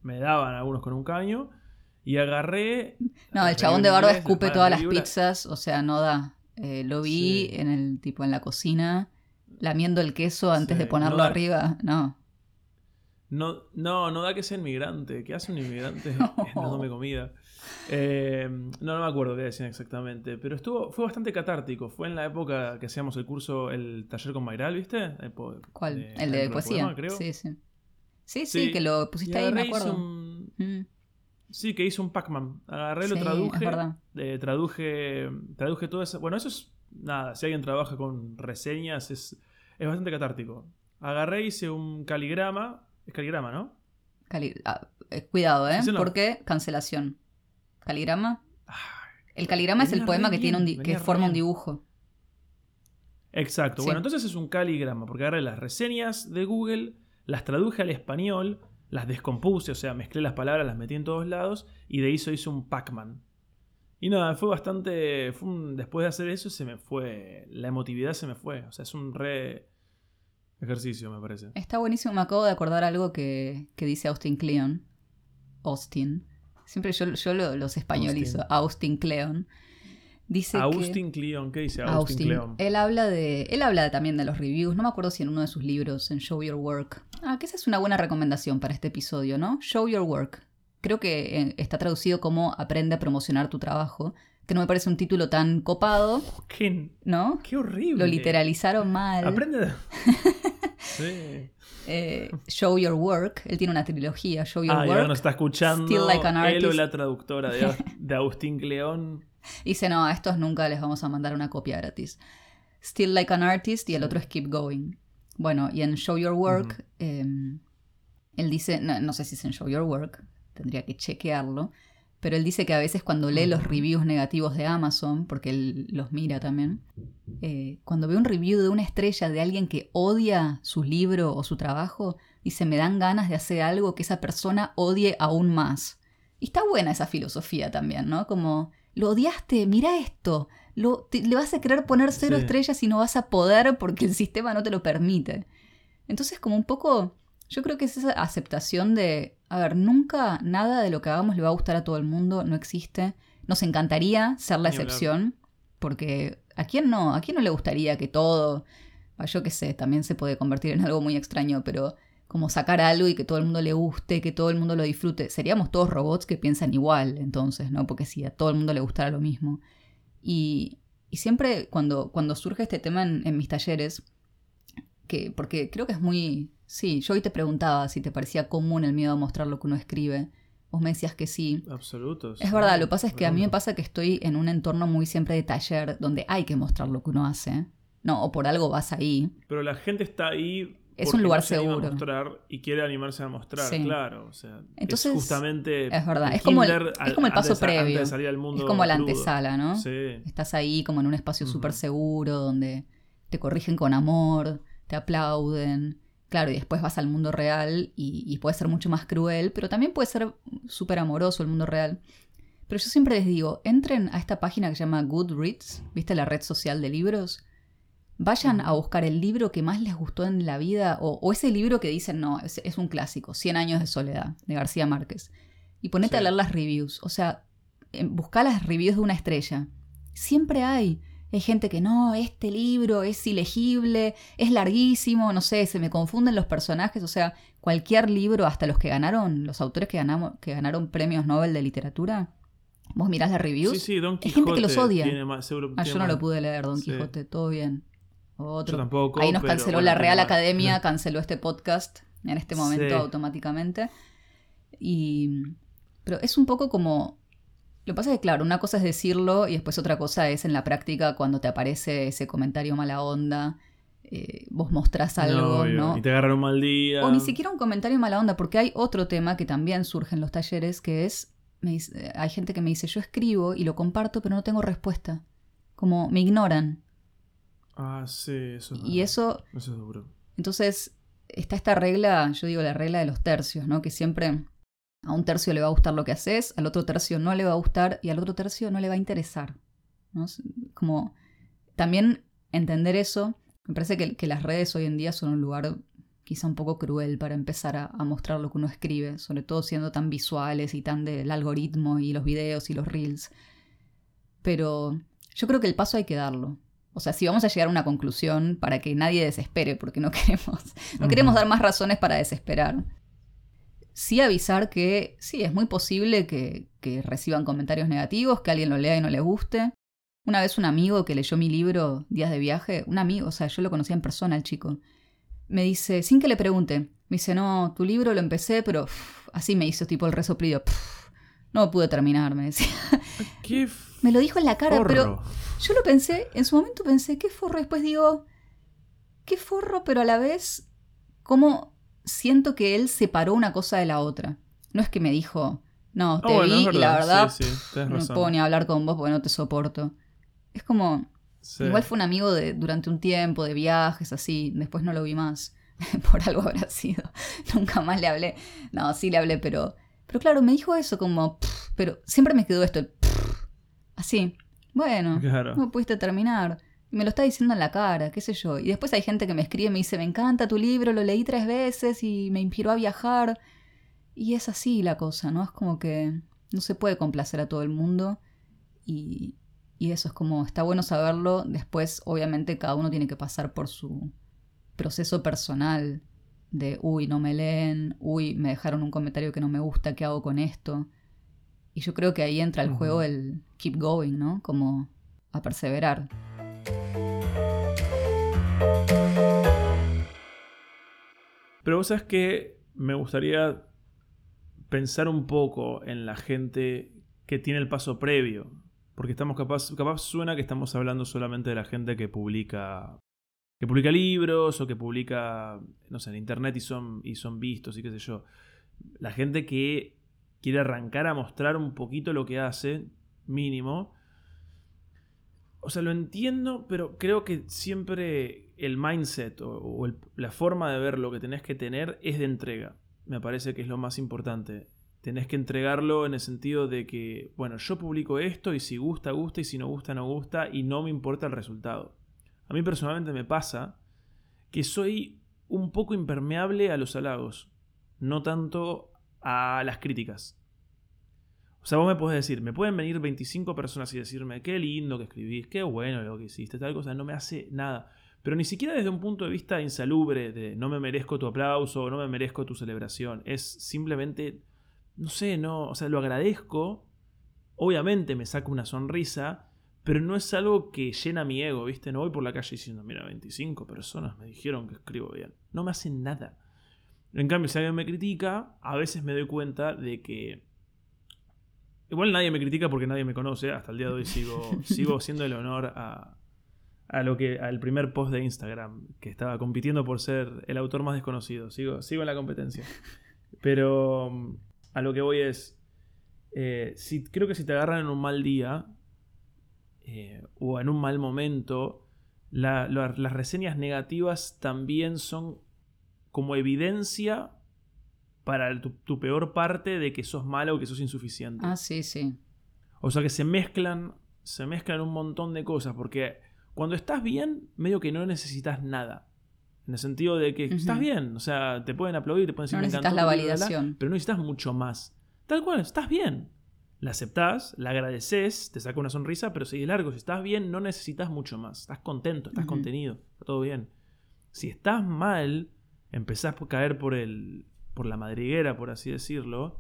me daban algunos con un caño. Y agarré. No, el chabón de barba escupe todas las pizzas, o sea, no da. Eh, lo vi Sí. en el tipo en la cocina, lamiendo el queso antes Sí, de ponerlo no da- arriba. No. No, no, no da que sea inmigrante. ¿Qué hace un inmigrante No. dándome comida? Eh, no, no me acuerdo qué decían exactamente. Pero estuvo, fue bastante catártico. Fue en la época que hacíamos el curso, el taller con Mayral, ¿viste? El ¿Cuál? de- el de poesía. creo. Sí, sí. Sí, sí, que lo Y pusiste ahí, me acuerdo. un- Mm, Sí, que hice un Pac-Man. Agarré, lo Sí, traduje. eh, traduje. Traduje todo eso. Bueno, eso es. Nada, si alguien trabaja con reseñas, es, es bastante catártico. Agarré, hice un caligrama. Es caligrama, ¿no? cali- ah, eh, cuidado, ¿eh? Sí, no. Porque cancelación. ¿Caligrama? Ay, El caligrama es el poema que, tiene un que venía forma un dibujo. Exacto. Sí. Bueno, entonces es un caligrama, porque agarré las reseñas de Google, las traduje al español, las descompuse, o sea, mezclé las palabras, las metí en todos lados, y de eso hice un Pac-Man. Y nada, fue bastante. Fue un- después de hacer eso, se me fue. La emotividad se me fue. O sea, es un re. ejercicio, me parece. Está buenísimo, me acabo de acordar algo que, que dice Austin Kleon. Austin. Siempre yo, yo lo- los españolizo. Austin, Kleon. Dice que... Austin Cleon, ¿qué dice Austin, Austin. Cleon? Él habla de. Él habla también de los reviews. No me acuerdo si en uno de sus libros, en Show Your Work. Ah, que esa es una buena recomendación para este episodio, ¿no? Show Your Work. Creo que eh, está traducido como Aprende a promocionar tu trabajo. Que no me parece un título tan copado, ¿Qué, ¿no? qué horrible. Lo literalizaron mal. Aprende. sí. Eh, Show Your Work. Él tiene una trilogía, Show Your Ah, Work. nos está escuchando Still Like an él o Artist. la traductora de, de Austin Cleon. Dice, no, a estos nunca les vamos a mandar una copia gratis. Still Like an Artist y el otro es Keep Going. Bueno, y en Show Your Work, em, él dice, no, sé si es en Show Your Work, tendría que chequearlo, pero él dice que a veces cuando lee los reviews negativos de Amazon, porque él los mira también, eh, cuando ve un review de una estrella de alguien que odia su libro o su trabajo, dice, me dan ganas de hacer algo que esa persona odie aún más. Y está buena esa filosofía también, ¿no? Como, lo odiaste, mira esto, lo, le vas a querer poner cero estrellas y no vas a poder porque el sistema no te lo permite. Entonces, como un poco yo creo que es esa aceptación de, a ver, nunca nada de lo que hagamos le va a gustar a todo el mundo, no existe. Nos encantaría ser la excepción, porque ¿a quién no? ¿A quién no le gustaría que todo, yo qué sé, también se puede convertir en algo muy extraño, pero como sacar algo y que todo el mundo le guste, que todo el mundo lo disfrute. Seríamos todos robots que piensan igual, entonces, ¿no? Porque si a todo el mundo le gustara lo mismo. Y, y siempre cuando, cuando surge este tema en, en mis talleres, que, porque creo que es muy Sí, yo hoy te preguntaba si te parecía común el miedo a mostrar lo que uno escribe. Vos me decías que sí. Absolutos. Es verdad, lo que pasa es que a mí me pasa que estoy en un entorno muy siempre de taller donde hay que mostrar lo que uno hace. No, o por algo vas ahí. Pero la gente está ahí. Es un lugar seguro. A mostrar y quiere animarse a mostrar, claro. O sea, Entonces, es justamente. Es verdad, es como, el, es como el paso previo. es como la antesala, ¿no? Sí. Estás ahí como en un espacio súper seguro donde te corrigen con amor, te aplauden Claro, y después vas al mundo real y, puede ser mucho más cruel, pero también puede ser súper amoroso el mundo real. Pero yo siempre les digo, entren a esta página que se llama Goodreads, ¿viste la red social de libros? Vayan a buscar el libro que más les gustó en la vida o, ese libro que dicen, no, es, un clásico, 100 años de soledad, de García Márquez. Y ponete a leer las reviews, o sea, busca las reviews de una estrella. Siempre hay. Hay gente que no, este libro es ilegible, es larguísimo, no sé, se me confunden los personajes, o sea, cualquier libro, hasta los que ganaron, los autores que, ganamos, que ganaron premios Nobel de literatura, vos mirás las reviews, sí, sí, Don hay gente que los odia. ah, yo no lo pude leer, Don Quijote, todo bien. Otro. Yo tampoco. Ahí nos canceló la Real Academia, canceló este podcast en este momento automáticamente. Y... Pero es un poco como lo que pasa es que, claro, una cosa es decirlo y después otra cosa es en la práctica cuando te aparece ese comentario mala onda. Eh, vos mostrás algo, no, Y te agarran un mal día. O ni siquiera un comentario mala onda, porque hay otro tema que también surge en los talleres, que es, hay gente que me dice, yo escribo y lo comparto, pero no tengo respuesta. Como me ignoran. Ah, sí, eso es Y eso... Eso es duro. Entonces, está esta regla, yo digo la regla de los tercios, ¿no? Que siempre a un tercio le va a gustar lo que haces, al otro tercio no le va a gustar y al otro tercio no le va a interesar. Como también entender eso, me parece que, las redes hoy en día son un lugar quizá un poco cruel para empezar a, mostrar lo que uno escribe, sobre todo siendo tan visuales y tan del algoritmo y los videos y los reels. Pero yo creo que el paso hay que darlo. O sea, si vamos a llegar a una conclusión para que nadie desespere, porque no queremos, no queremos dar más razones para desesperar sí avisar que sí, es muy posible que, reciban comentarios negativos, que alguien lo lea y no le guste. Una vez un amigo que leyó mi libro Días de viaje, un amigo, o sea, yo lo conocía en persona, el chico, me dice, sin que le pregunte, me dice, no, tu libro lo empecé, pero así me hizo tipo el resoplido, no pude terminar, me decía. ¿Qué me lo dijo en la cara, pero yo lo pensé, en su momento pensé, qué forro, después digo, qué forro, pero a la vez, ¿cómo siento que él separó una cosa de la otra. No es que me dijo, no, ah, te vi y la verdad no puedo ni hablar con vos porque no te soporto. Es como, igual fue un amigo de, durante un tiempo, de viajes, así, después no lo vi más. Por algo habrá sido. Nunca más le hablé. No, sí le hablé, pero... Pero claro, me dijo eso como... pero siempre me quedó esto, así. Bueno, no pudiste terminar me lo está diciendo en la cara, qué sé yo. Y después hay gente que me escribe y me dice, me encanta tu libro, lo leí tres veces y me inspiró a viajar. Y es así la cosa, ¿no? Es como que no se puede complacer a todo el mundo. Y, y eso es como, está bueno saberlo. Después, obviamente, cada uno tiene que pasar por su proceso personal de, uy, no me leen, uy, me dejaron un comentario que no me gusta, ¿qué hago con esto? Y yo creo que ahí entra el juego el keep going, ¿no? Como a perseverar. Pero vos sabes que me gustaría pensar un poco en la gente que tiene el paso previo. Porque estamos capaz, capaz suena que estamos hablando solamente de la gente que publica que publica libros o que publica, no sé, en internet y son, y son vistos y qué sé yo. La gente que quiere arrancar a mostrar un poquito lo que hace, mínimo. O sea, lo entiendo, pero creo que siempre el mindset o, la forma de ver lo que tenés que tener es de entrega. Me parece que es lo más importante. Tenés que entregarlo en el sentido de que, bueno, yo publico esto y si gusta, gusta y si no gusta, no gusta y no me importa el resultado. A mí personalmente me pasa que soy un poco impermeable a los halagos, no tanto a las críticas. O sea, vos me podés decir, me pueden venir 25 personas y decirme, qué lindo que escribís, qué bueno lo que hiciste, tal cosa, no me hace nada. Pero ni siquiera desde un punto de vista insalubre, de no me merezco tu aplauso, no me merezco tu celebración. Es simplemente, no sé, no, o sea, lo agradezco. Obviamente me saca una sonrisa, pero no es algo que llena mi ego, ¿viste? No voy por la calle diciendo, mira, 25 personas me dijeron que escribo bien. No me hacen nada. En cambio, si alguien me critica, a veces me doy cuenta de que... Igual nadie me critica porque nadie me conoce. Hasta el día de hoy sigo, sigo haciendo el honor a, a lo que al primer post de Instagram, que estaba compitiendo por ser el autor más desconocido. Sigo, sigo en la competencia. Pero a lo que voy es, eh, si, creo que si te agarran en un mal día, eh, o en un mal momento, las reseñas negativas también son como evidencia para tu, peor parte de que sos malo o que sos insuficiente. Ah, sí, sí. O sea que se mezclan, se mezclan un montón de cosas, porque cuando estás bien, medio que no necesitas nada. En el sentido de que estás bien, o sea, te pueden aplaudir, te pueden decir No necesitas la validación. pero no necesitas mucho más. Tal cual, estás bien la aceptás, la agradeces, te saca una sonrisa, pero sigue largo. Si estás bien, no necesitas mucho más. Estás contento, estás contenido, está todo bien. Si estás mal, empezás a caer por, el, por la madriguera, por así decirlo,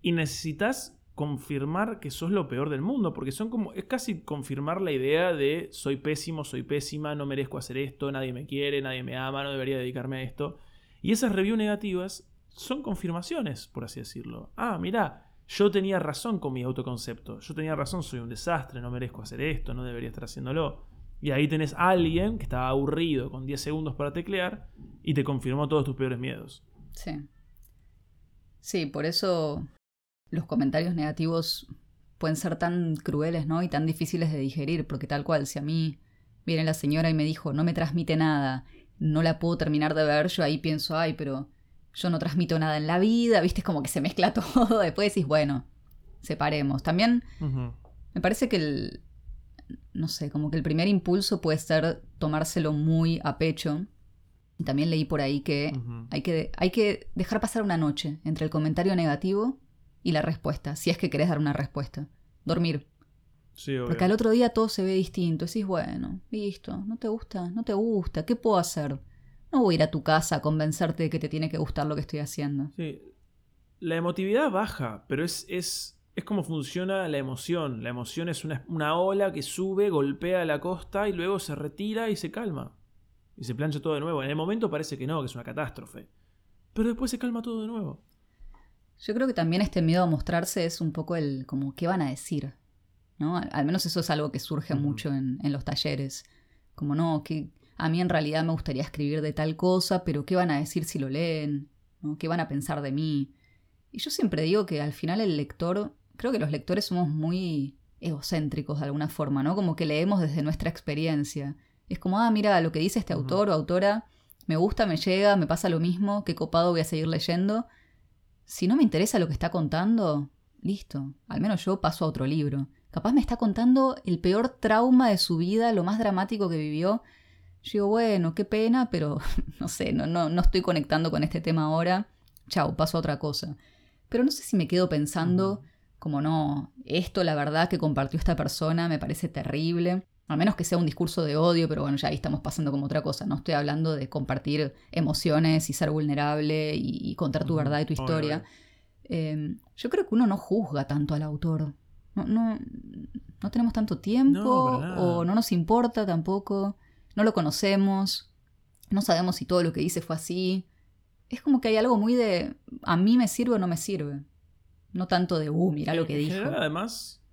y necesitas confirmar que sos lo peor del mundo, porque son como, es casi confirmar la idea de soy pésimo, soy pésima, no merezco hacer esto, nadie me quiere, nadie me ama, no debería dedicarme a esto. Y esas reviews negativas son confirmaciones, por así decirlo. Ah, mira, yo tenía razón con mi autoconcepto. Yo tenía razón, soy un desastre, no merezco hacer esto, no debería estar haciéndolo. Y ahí tenés a alguien que estaba aburrido con 10 segundos para teclear y te confirmó todos tus peores miedos. Sí. Sí, por eso los comentarios negativos pueden ser tan crueles, ¿no? Y tan difíciles de digerir, porque tal cual, si a mí viene la señora y me dijo, no me transmite nada, no la puedo terminar de ver, yo ahí pienso, ay, pero yo no transmito nada en la vida, viste, es como que se mezcla todo, después decís, bueno, separemos. También me parece que el, no sé, como que el primer impulso puede ser tomárselo muy a pecho. Y también leí por ahí que, hay que hay que dejar pasar una noche entre el comentario negativo y la respuesta, si es que querés dar una respuesta. Dormir. Sí, Porque al otro día todo se ve distinto. Decís, bueno, listo, no te gusta, no te gusta, ¿qué puedo hacer? No voy a ir a tu casa a convencerte de que te tiene que gustar lo que estoy haciendo. Sí. La emotividad baja, pero es, es, es como funciona la emoción. La emoción es una, una, ola que sube, golpea la costa y luego se retira y se calma. Y se plancha todo de nuevo. En el momento parece que no, que es una catástrofe. Pero después se calma todo de nuevo. Yo creo que también este miedo a mostrarse es un poco el como qué van a decir. ¿no? Al, menos eso es algo que surge mucho en, en, los talleres. Como no, que a mí en realidad me gustaría escribir de tal cosa, pero ¿qué van a decir si lo leen? ¿No? ¿Qué van a pensar de mí? Y yo siempre digo que al final el lector, creo que los lectores somos muy egocéntricos de alguna forma, ¿no? Como que leemos desde nuestra experiencia. Es como, ah, mira, lo que dice este autor o autora, me gusta, me llega, me pasa lo mismo, qué copado voy a seguir leyendo. Si no me interesa lo que está contando, listo, al menos yo paso a otro libro. Capaz me está contando el peor trauma de su vida, lo más dramático que vivió, yo digo, bueno, qué pena, pero no sé, no, no, no estoy conectando con este tema ahora. Chau, paso a otra cosa. Pero no sé si me quedo pensando, como no, esto la verdad que compartió esta persona me parece terrible. A menos que sea un discurso de odio, pero bueno, ya ahí estamos pasando como otra cosa. No estoy hablando de compartir emociones y ser vulnerable y, contar tu verdad y tu historia. Em, yo creo que uno no juzga tanto al autor. No, no, no tenemos tanto tiempo o no nos importa tampoco no lo conocemos, no sabemos si todo lo que dice fue así. Es como que hay algo muy de a mí me sirve o no me sirve. No tanto de, uh, mira lo que dijo. además,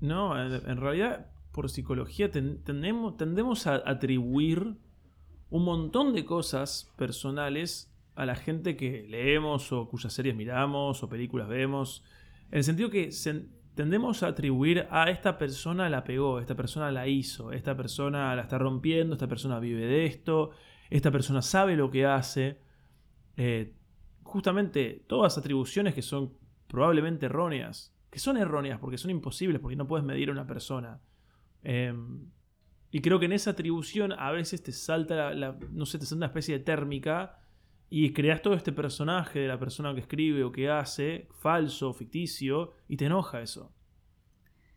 no, en realidad por psicología tendemos, tendemos a atribuir un montón de cosas personales a la gente que leemos o cuyas series miramos o películas vemos. En el sentido que tendemos a atribuir a esta persona la pegó, esta persona la hizo, esta persona la está rompiendo, esta persona vive de esto, esta persona sabe lo que hace. Eh, justamente todas atribuciones que son probablemente erróneas, que son erróneas porque son imposibles, porque no puedes medir a una persona. Em, y creo que en esa atribución a veces te salta, la, no sé, te salta una especie de térmica y creas todo este personaje de la persona que escribe o que hace, falso, ficticio, y te enoja eso.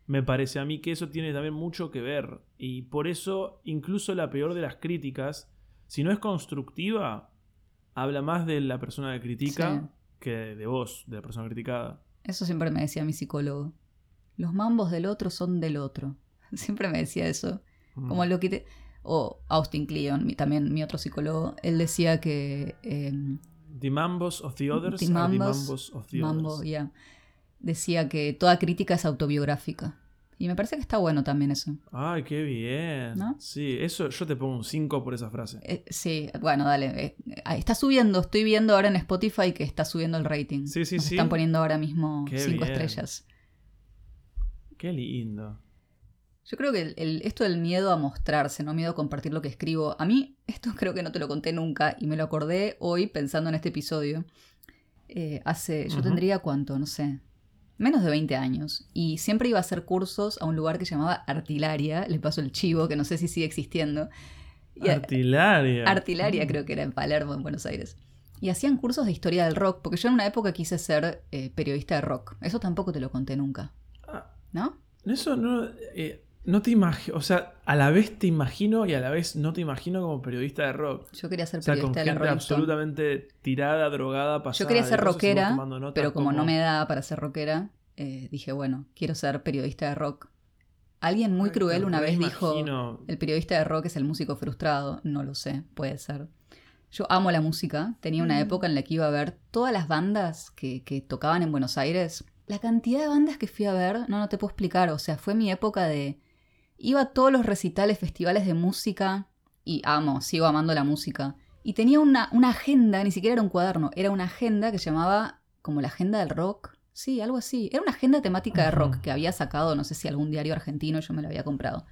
Me parece a mí que eso tiene también mucho que ver. Y por eso, incluso la peor de las críticas, si no es constructiva, habla más de la persona que critica que de vos, de la persona criticada. Eso siempre me decía mi psicólogo. Los mambos del otro son del otro. Siempre me decía eso. Como mm. lo que te... O Austin Kleon, también mi otro psicólogo, él decía que... Em, the Mambos of the Others. The Mambos, of the Mambo, Others. Decía que toda crítica es autobiográfica. Y me parece que está bueno también eso. Ay, qué bien. Sí, eso yo te pongo un 5 por esa frase. Eh, sí, bueno, dale. Eh, está subiendo, estoy viendo ahora en Spotify que está subiendo el rating. Sí, sí, sí. Están poniendo ahora mismo 5 estrellas. Qué lindo. Yo creo que esto del miedo a mostrarse, no miedo a compartir lo que escribo, a mí esto creo que no te lo conté nunca y me lo acordé hoy pensando en este episodio. Eh, hace, yo tendría cuánto, no sé, menos de 20 años y siempre iba a hacer cursos a un lugar que se llamaba Artilaria, le paso el chivo, que no sé si sigue existiendo. Artilaria. Artilaria creo que era en Palermo, en Buenos Aires. Y hacían cursos de historia del rock, porque yo en una época quise ser eh, periodista de rock. Eso tampoco te lo conté nunca. Ah. ¿No? Eso no... Eh, no te imagino, o sea, a la vez te imagino y a la vez no te imagino como periodista de rock. Yo quería ser periodista o sea, con gente absolutamente tirada, drogada, pasada. Yo quería ser rockera, pero como, no me da para ser rockera, eh, dije, bueno, quiero ser periodista de rock. Alguien muy cruel una vez dijo, el periodista de rock es el músico frustrado. No lo sé, puede ser. Yo amo la música. Tenía una mm. época en la que iba a ver todas las bandas que, que tocaban en Buenos Aires. La cantidad de bandas que fui a ver, no, no te puedo explicar. O sea, fue mi época de Iba a todos los recitales, festivales de música y amo, sigo amando la música. Y tenía una, una agenda, ni siquiera era un cuaderno, era una agenda que se llamaba como la agenda del rock. Sí, algo así. Era una agenda temática de rock que había sacado, no sé si algún diario argentino, yo me la había comprado.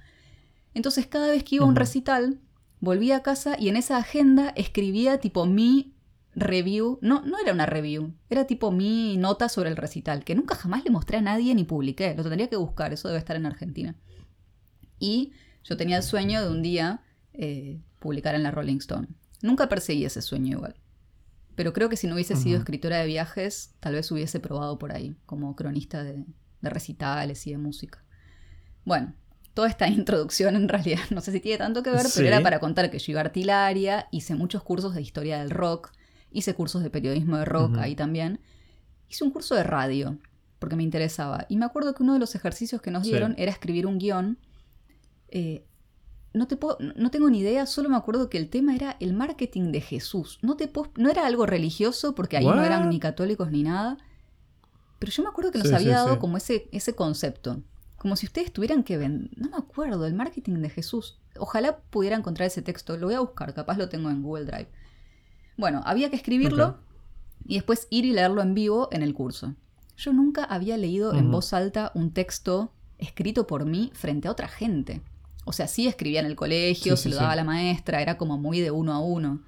Entonces cada vez que iba a un recital, volvía a casa y en esa agenda escribía tipo mi review. No, no era una review, era tipo mi nota sobre el recital, que nunca jamás le mostré a nadie ni publiqué. Lo tendría que buscar, eso debe estar en Argentina. Y yo tenía el sueño de un día eh, publicar en la Rolling Stone. Nunca perseguí ese sueño igual. Pero creo que si no hubiese sido escritora de viajes, tal vez hubiese probado por ahí, como cronista de, recitales y de música. Bueno, toda esta introducción en realidad no sé si tiene tanto que ver, pero era para contar que yo iba a artilaria, hice muchos cursos de historia del rock, hice cursos de periodismo de rock ahí también. Hice un curso de radio, porque me interesaba. Y me acuerdo que uno de los ejercicios que nos dieron era escribir un guion eh, no, te no tengo ni idea, solo me acuerdo que el tema era el marketing de Jesús. No, te no era algo religioso, porque ahí no eran ni católicos ni nada. Pero yo me acuerdo que nos había dado como ese, ese concepto. Como si ustedes tuvieran que vender. No me acuerdo, el marketing de Jesús. Ojalá pudiera encontrar ese texto. Lo voy a buscar, capaz lo tengo en Google Drive. Bueno, había que escribirlo y después ir y leerlo en vivo en el curso. Yo nunca había leído en voz alta un texto escrito por mí frente a otra gente. O sea, sí escribía en el colegio, se lo daba a la maestra, era como muy de uno a uno.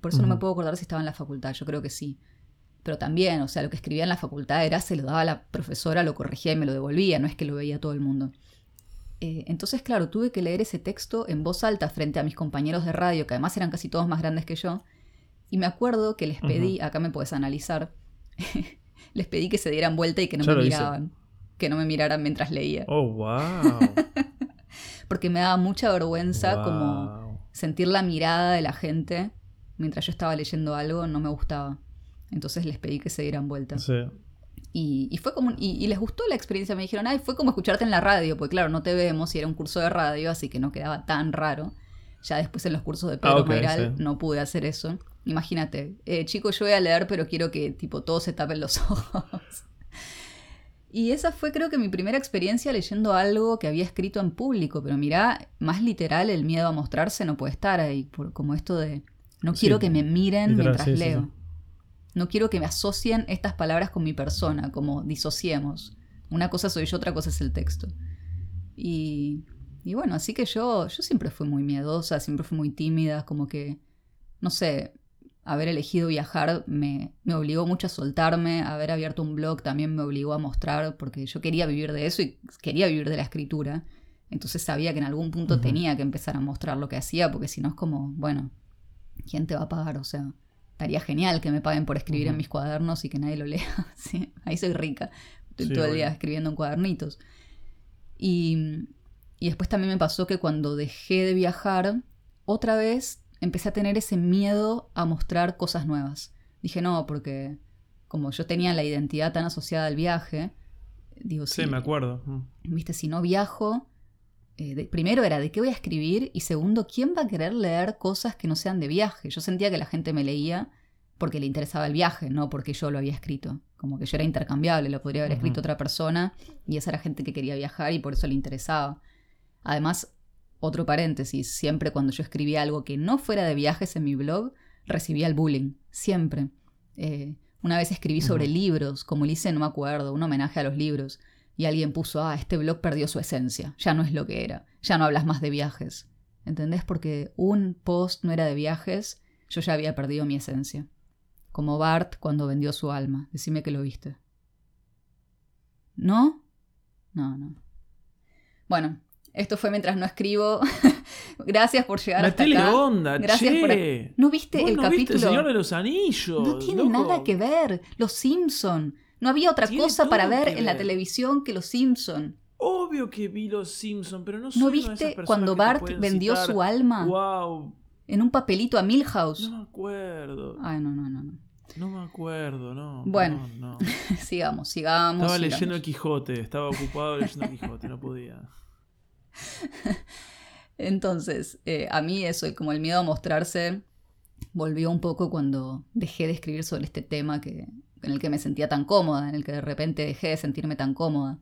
por eso no me puedo acordar si estaba en la facultad, yo creo que sí. Pero también, o sea, lo que escribía en la facultad era, se lo daba a la profesora, lo corregía y me lo devolvía, no es que lo veía todo el mundo. Eh, entonces, claro, tuve que leer ese texto en voz alta frente a mis compañeros de radio, que además eran casi todos más grandes que yo. Y me acuerdo que les pedí, acá me puedes analizar, les pedí que se dieran vuelta y que no me miraban. Que no me miraran mientras leía. Oh, wow. Porque me daba mucha vergüenza como sentir la mirada de la gente mientras yo estaba leyendo algo, no me gustaba. Entonces les pedí que se dieran vuelta. Y, fue como, y, les gustó la experiencia, me dijeron, ay, fue como escucharte en la radio, porque claro, no te vemos y era un curso de radio, así que no quedaba tan raro. Ya después en los cursos de Pedro ah, no pude hacer eso. Imagínate, eh, chico, yo voy a leer, pero quiero que tipo todos se tapen los ojos. Y esa fue creo que mi primera experiencia leyendo algo que había escrito en público, pero mirá, más literal el miedo a mostrarse no puede estar ahí, por, como esto de no Sí, quiero que me miren literal, mientras sí, leo. sí. No quiero que me asocien estas palabras con mi persona, como disociemos. Una cosa soy yo, otra cosa es el texto. Y, y bueno, así que yo, yo siempre fui muy miedosa, siempre fui muy tímida, como que, no sé, haber elegido viajar me, me obligó mucho a soltarme, haber abierto un blog también me obligó a mostrar, porque yo quería vivir de eso y quería vivir de la escritura. Entonces sabía que en algún punto tenía que empezar a mostrar lo que hacía, porque si no es como, bueno, ¿quién te va a pagar? O sea, estaría genial que me paguen por escribir en mis cuadernos y que nadie lo lea. Sí, ahí soy rica. Estoy Sí, todo el día escribiendo en cuadernitos. Y, y después también me pasó que cuando dejé de viajar, otra vez empecé a tener ese miedo a mostrar cosas nuevas. Dije, no, porque como yo tenía la identidad tan asociada al viaje, digo, Sí, sí, me acuerdo. Mm. viste, si no viajo, eh, de- primero era de qué voy a escribir y segundo, ¿quién va a querer leer cosas que no sean de viaje? Yo sentía que la gente me leía porque le interesaba el viaje, no porque yo lo había escrito. Como que yo era intercambiable, lo podría haber escrito otra persona y esa era gente que quería viajar y por eso le interesaba. Además, otro paréntesis, siempre cuando yo escribía algo que no fuera de viajes en mi blog, recibía el bullying, siempre. Eh, una vez escribí sobre libros, como le hice, no me acuerdo, un homenaje a los libros, y alguien puso, ah, este blog perdió su esencia, ya no es lo que era, ya no hablas más de viajes. ¿Entendés? Porque un post no era de viajes, yo ya había perdido mi esencia. Como Bart cuando vendió su alma. Decime que lo viste. ¿No? No, no. Bueno, esto fue mientras no escribo. Gracias por llegar hasta Metele acá. onda, Gracias che. por- ¿No viste ¿Vos el no capítulo? viste el Señor de los Anillos? No tiene loco? nada que ver. Los Simpson. No había otra cosa para ver en la televisión que Los Simpson. Obvio que vi los Simpsons, pero no soy ¿No una de esas viste cuando Bart vendió citar, su alma Wow, en un papelito a Milhouse? no me acuerdo. Ay, no, no, no, no. No me acuerdo, no. Bueno. no, no. sigamos, sigamos. Estaba sigamos. leyendo el Quijote, estaba ocupado leyendo el Quijote, no podía. Entonces, eh, a mí eso, como el miedo a mostrarse, volvió un poco cuando dejé de escribir sobre este tema que, en el que me sentía tan cómoda, en el que de repente dejé de sentirme tan cómoda.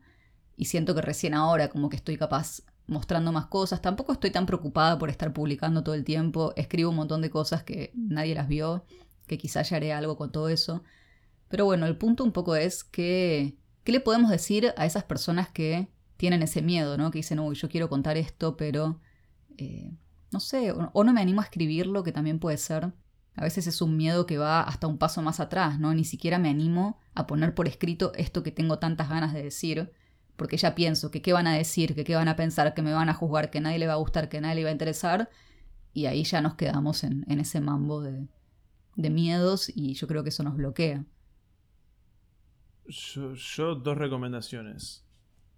Y siento que recién ahora como que estoy capaz mostrando más cosas. Tampoco estoy tan preocupada por estar publicando todo el tiempo. Escribo un montón de cosas que nadie las vio, que quizás ya haré algo con todo eso. Pero bueno, el punto un poco es que, ¿qué le podemos decir a esas personas que tienen ese miedo, ¿no? Que dicen, uy, yo quiero contar esto, pero eh, no sé, o, no me animo a escribirlo, que también puede ser. A veces es un miedo que va hasta un paso más atrás, ¿no? Ni siquiera me animo a poner por escrito esto que tengo tantas ganas de decir, porque ya pienso que qué van a decir, que qué van a pensar, que me van a juzgar, que nadie le va a gustar, que nadie le va a interesar, y ahí ya nos quedamos en, ese mambo de, miedos y yo creo que eso nos bloquea. Yo dos recomendaciones.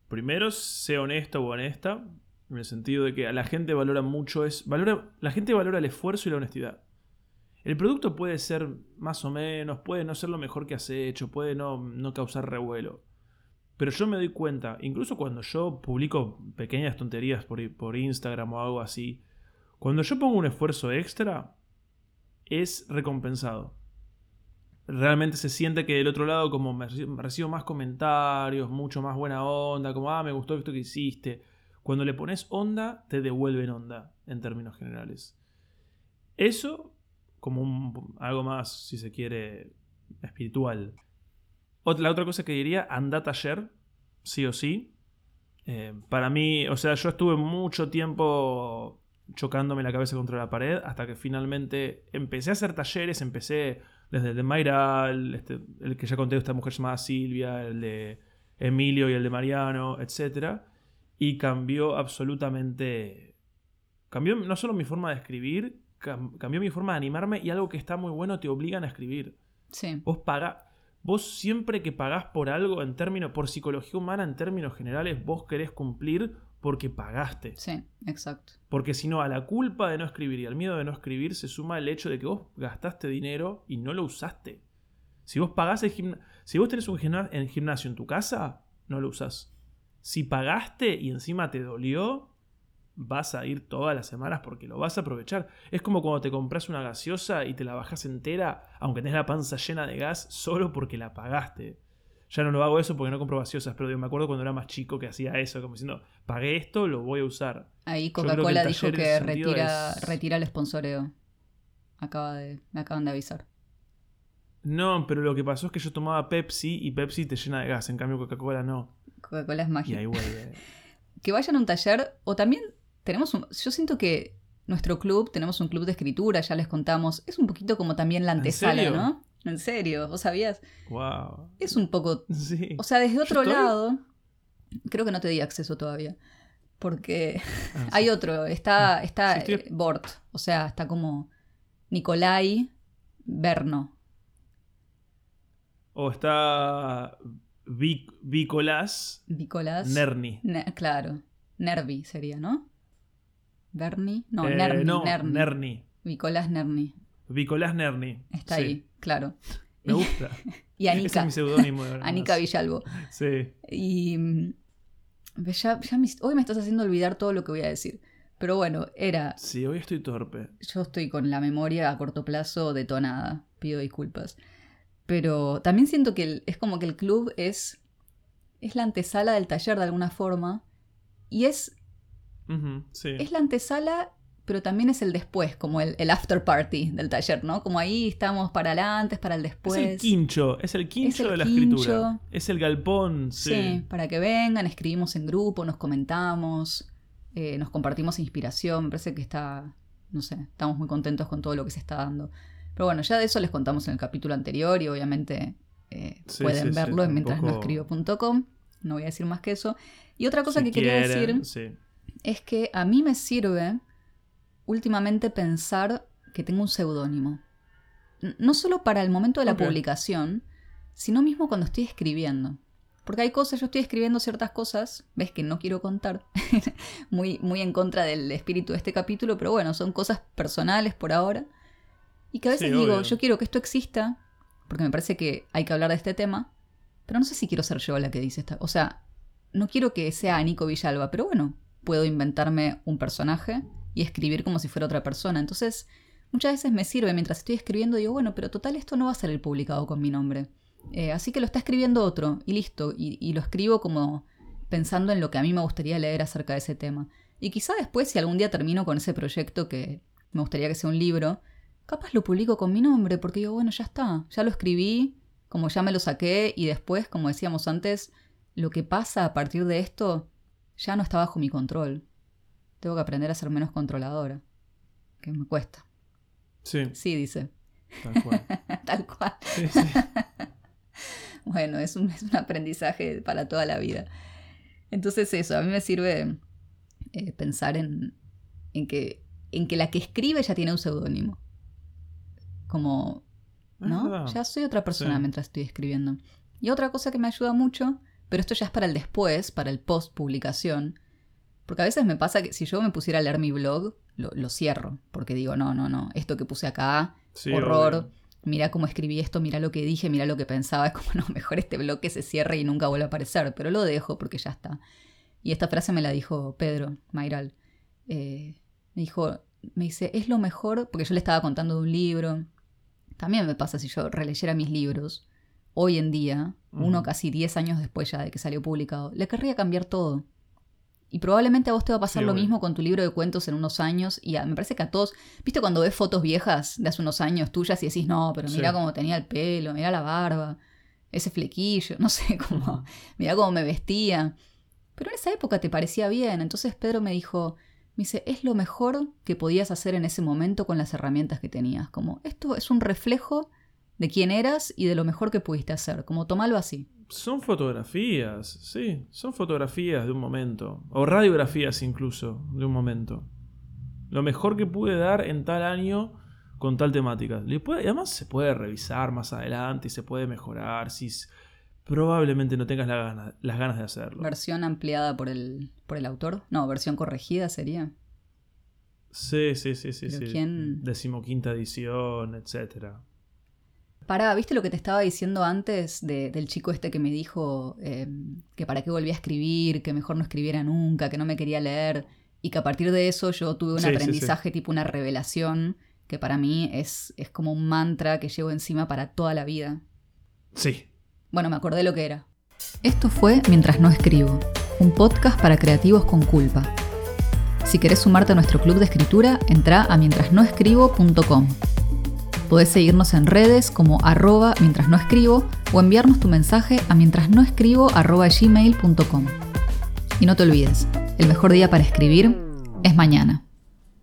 Primero, sé honesto o honesta, en el sentido de que a la gente valora mucho es valora la gente valora el esfuerzo y la honestidad. El producto puede ser más o menos, puede no ser lo mejor que has hecho, puede no, no causar revuelo. Pero yo me doy cuenta, incluso cuando yo publico pequeñas tonterías por, por Instagram o algo así, cuando yo pongo un esfuerzo extra, es recompensado realmente se siente que del otro lado como me reci- me recibo más comentarios, mucho más buena onda, como, ah, me gustó esto que hiciste. Cuando le pones onda, te devuelven onda, en términos generales. Eso, como un- algo más, si se quiere, espiritual. Ot- la otra cosa que diría, anda taller, sí o sí. Eh, para mí, o sea, yo estuve mucho tiempo chocándome la cabeza contra la pared hasta que finalmente empecé a hacer talleres, empecé desde el de Mayra, el, este, el que ya conté esta mujer llamada Silvia, el de Emilio y el de Mariano, etc. Y cambió absolutamente. Cambió no solo mi forma de escribir, cam- cambió mi forma de animarme y algo que está muy bueno, te obligan a escribir. Sí, Vos pagás. Vos siempre que pagás por algo, en términos, por psicología humana, en términos generales, vos querés cumplir porque pagaste. sí, exacto. Porque si no, a la culpa de no escribir y al miedo de no escribir se suma el hecho de que vos gastaste dinero y no lo usaste. Si vos pagás el gimna- si vos tenés un gimna- gimnasio en tu casa, no lo usás. Si pagaste y encima te dolió, vas a ir todas las semanas porque lo vas a aprovechar. Es como cuando te compras una gaseosa y te la bajas entera, aunque tenés la panza llena de gas, solo porque la pagaste. Ya no lo hago eso porque no compro gaseosas, pero digo, me acuerdo cuando era más chico que hacía eso, como diciendo, pagué esto, lo voy a usar. Ahí Coca-Cola dijo que retira, es- retira el sponsoreo. Acaba de, me acaban de avisar. No, pero lo que pasó es que yo tomaba Pepsi y Pepsi te llena de gas, en cambio Coca-Cola no. Coca-Cola es Y mágica. ahí vuelve. que vayan a un taller o también tenemos un, yo siento que nuestro club tenemos un club de escritura ya les contamos es un poquito como también la ¿En antesala no en serio vos sabías wow. es un poco Sí. o sea desde otro estoy- lado creo que no te di acceso todavía porque Ah, sí. hay otro está está Sí, estoy- eh, Bort o sea está como Nicolai Berno O está Vic- Vicolás Nerni. Ne- claro Nervi sería no Berni no Eh, Nerni no, Nerni Nerni Vicolás Nerni. Está Sí, ahí, claro. Me gusta. Y Ese es Anika, mi seudónimo. de verdad. Anika Villalbo. Sí. Y mm, ya, ya me- hoy me estás haciendo olvidar todo lo que voy a decir. Pero bueno, era, Sí, hoy estoy torpe. yo estoy con la memoria a corto plazo detonada, pido disculpas. Pero también siento que el- es como que el club es, es la antesala del taller de alguna forma. Y es, sí. es la antesala, pero también es el después, como el, el after party del taller, ¿no? Como ahí estamos para el antes, para el después. Es el quincho, es el quincho el de la quincho. escritura. Es el galpón, sí. Sí, para que vengan, escribimos en grupo, nos comentamos, eh, nos compartimos inspiración. Me parece que está, no sé, estamos muy contentos con todo lo que se está dando. Pero bueno, ya de eso les contamos en el capítulo anterior y obviamente eh, Sí, pueden sí, verlo en mientras no escribo.com. No voy a decir más que eso. Y otra cosa Si que quería decir es que a mí me sirve últimamente pensar que tengo un seudónimo. No solo para el momento de la publicación, sino mismo cuando estoy escribiendo. Porque hay cosas, yo estoy escribiendo ciertas cosas, ves que no quiero contar, muy, muy en contra del espíritu de este capítulo, pero bueno, son cosas personales por ahora. Y que a veces Sí, digo, obvio. yo quiero que esto exista, porque me parece que hay que hablar de este tema, pero no sé si quiero ser yo la que dice esta. O sea, no quiero que sea Nico Villalba, pero bueno, puedo inventarme un personaje y escribir como si fuera otra persona. Entonces, muchas veces me sirve mientras estoy escribiendo, digo, bueno, pero total, esto no va a salir publicado con mi nombre. Eh, así que lo está escribiendo otro y listo. Y, y lo escribo como pensando en lo que a mí me gustaría leer acerca de ese tema. Y quizá después, si algún día termino con ese proyecto que me gustaría que sea un libro, capaz lo publico con mi nombre, porque digo, bueno, ya está, ya lo escribí, como ya me lo saqué, y después, como decíamos antes, lo que pasa a partir de esto ya no está bajo mi control. Tengo que aprender a ser menos controladora. Que me cuesta. Sí, Sí, dice. tal cual. Tal cual. Sí, sí. Bueno, es un, es un aprendizaje para toda la vida. Entonces eso, a mí me sirve eh, pensar en, en, que, en que la que escribe ya tiene un seudónimo. Como, ¿no? Ya soy otra persona Sí. mientras estoy escribiendo. Y otra cosa que me ayuda mucho, pero esto ya es para el después, para el post publicación, porque a veces me pasa que si yo me pusiera a leer mi blog, lo, lo cierro, porque digo, no, no, no, esto que puse acá, Sí, horror, obvio. mira cómo escribí esto, mira lo que dije, mira lo que pensaba, es como, no, mejor este blog que se cierre y nunca vuelva a aparecer, pero lo dejo porque ya está. Y esta frase me la dijo Pedro Mairal. Eh, me dijo, me dice, es lo mejor, porque yo le estaba contando de un libro. También me pasa si yo releyera mis libros, hoy en día, uno casi 10 años después ya de que salió publicado, le querría cambiar todo. Y probablemente a vos te va a pasar Sí, lo mismo con tu libro de cuentos en unos años. Y a- me parece que a todos, viste cuando ves fotos viejas de hace unos años tuyas y decís, no, pero mira Sí. cómo tenía el pelo, mira la barba, ese flequillo, no sé cómo, mira cómo me vestía. Pero en esa época te parecía bien. Entonces Pedro me dijo, me dice, es lo mejor que podías hacer en ese momento con las herramientas que tenías. Como, esto es un reflejo de quién eras y de lo mejor que pudiste hacer. Como, tomalo así. Son fotografías, sí, son fotografías de un momento. O radiografías incluso, de un momento. Lo mejor que pude dar en tal año con tal temática. Le puede- además se puede revisar más adelante y se puede mejorar si probablemente no tengas la gana- las ganas de hacerlo. Versión ampliada por el, por el autor. No, versión corregida sería. Sí, sí, sí, sí, sí. quién- Decimoquinta edición, etcétera. Pará, ¿viste lo que te estaba diciendo antes de- del chico este que me dijo eh, que para qué volvía a escribir, que mejor no escribiera nunca, que no me quería leer? Y que a partir de eso yo tuve un Sí, sí, sí. aprendizaje tipo una revelación que para mí es, es como un mantra que llevo encima para toda la vida. Sí, Bueno, me acordé lo que era. Esto fue Mientras no escribo, un podcast para creativos con culpa. Si querés sumarte a nuestro club de escritura, entra a mientrasnoescribo.com. Podés seguirnos en redes como arroba mientras no escribo o enviarnos tu mensaje a mientrasnoescribo.gmail.com. Y no te olvides, el mejor día para escribir es mañana.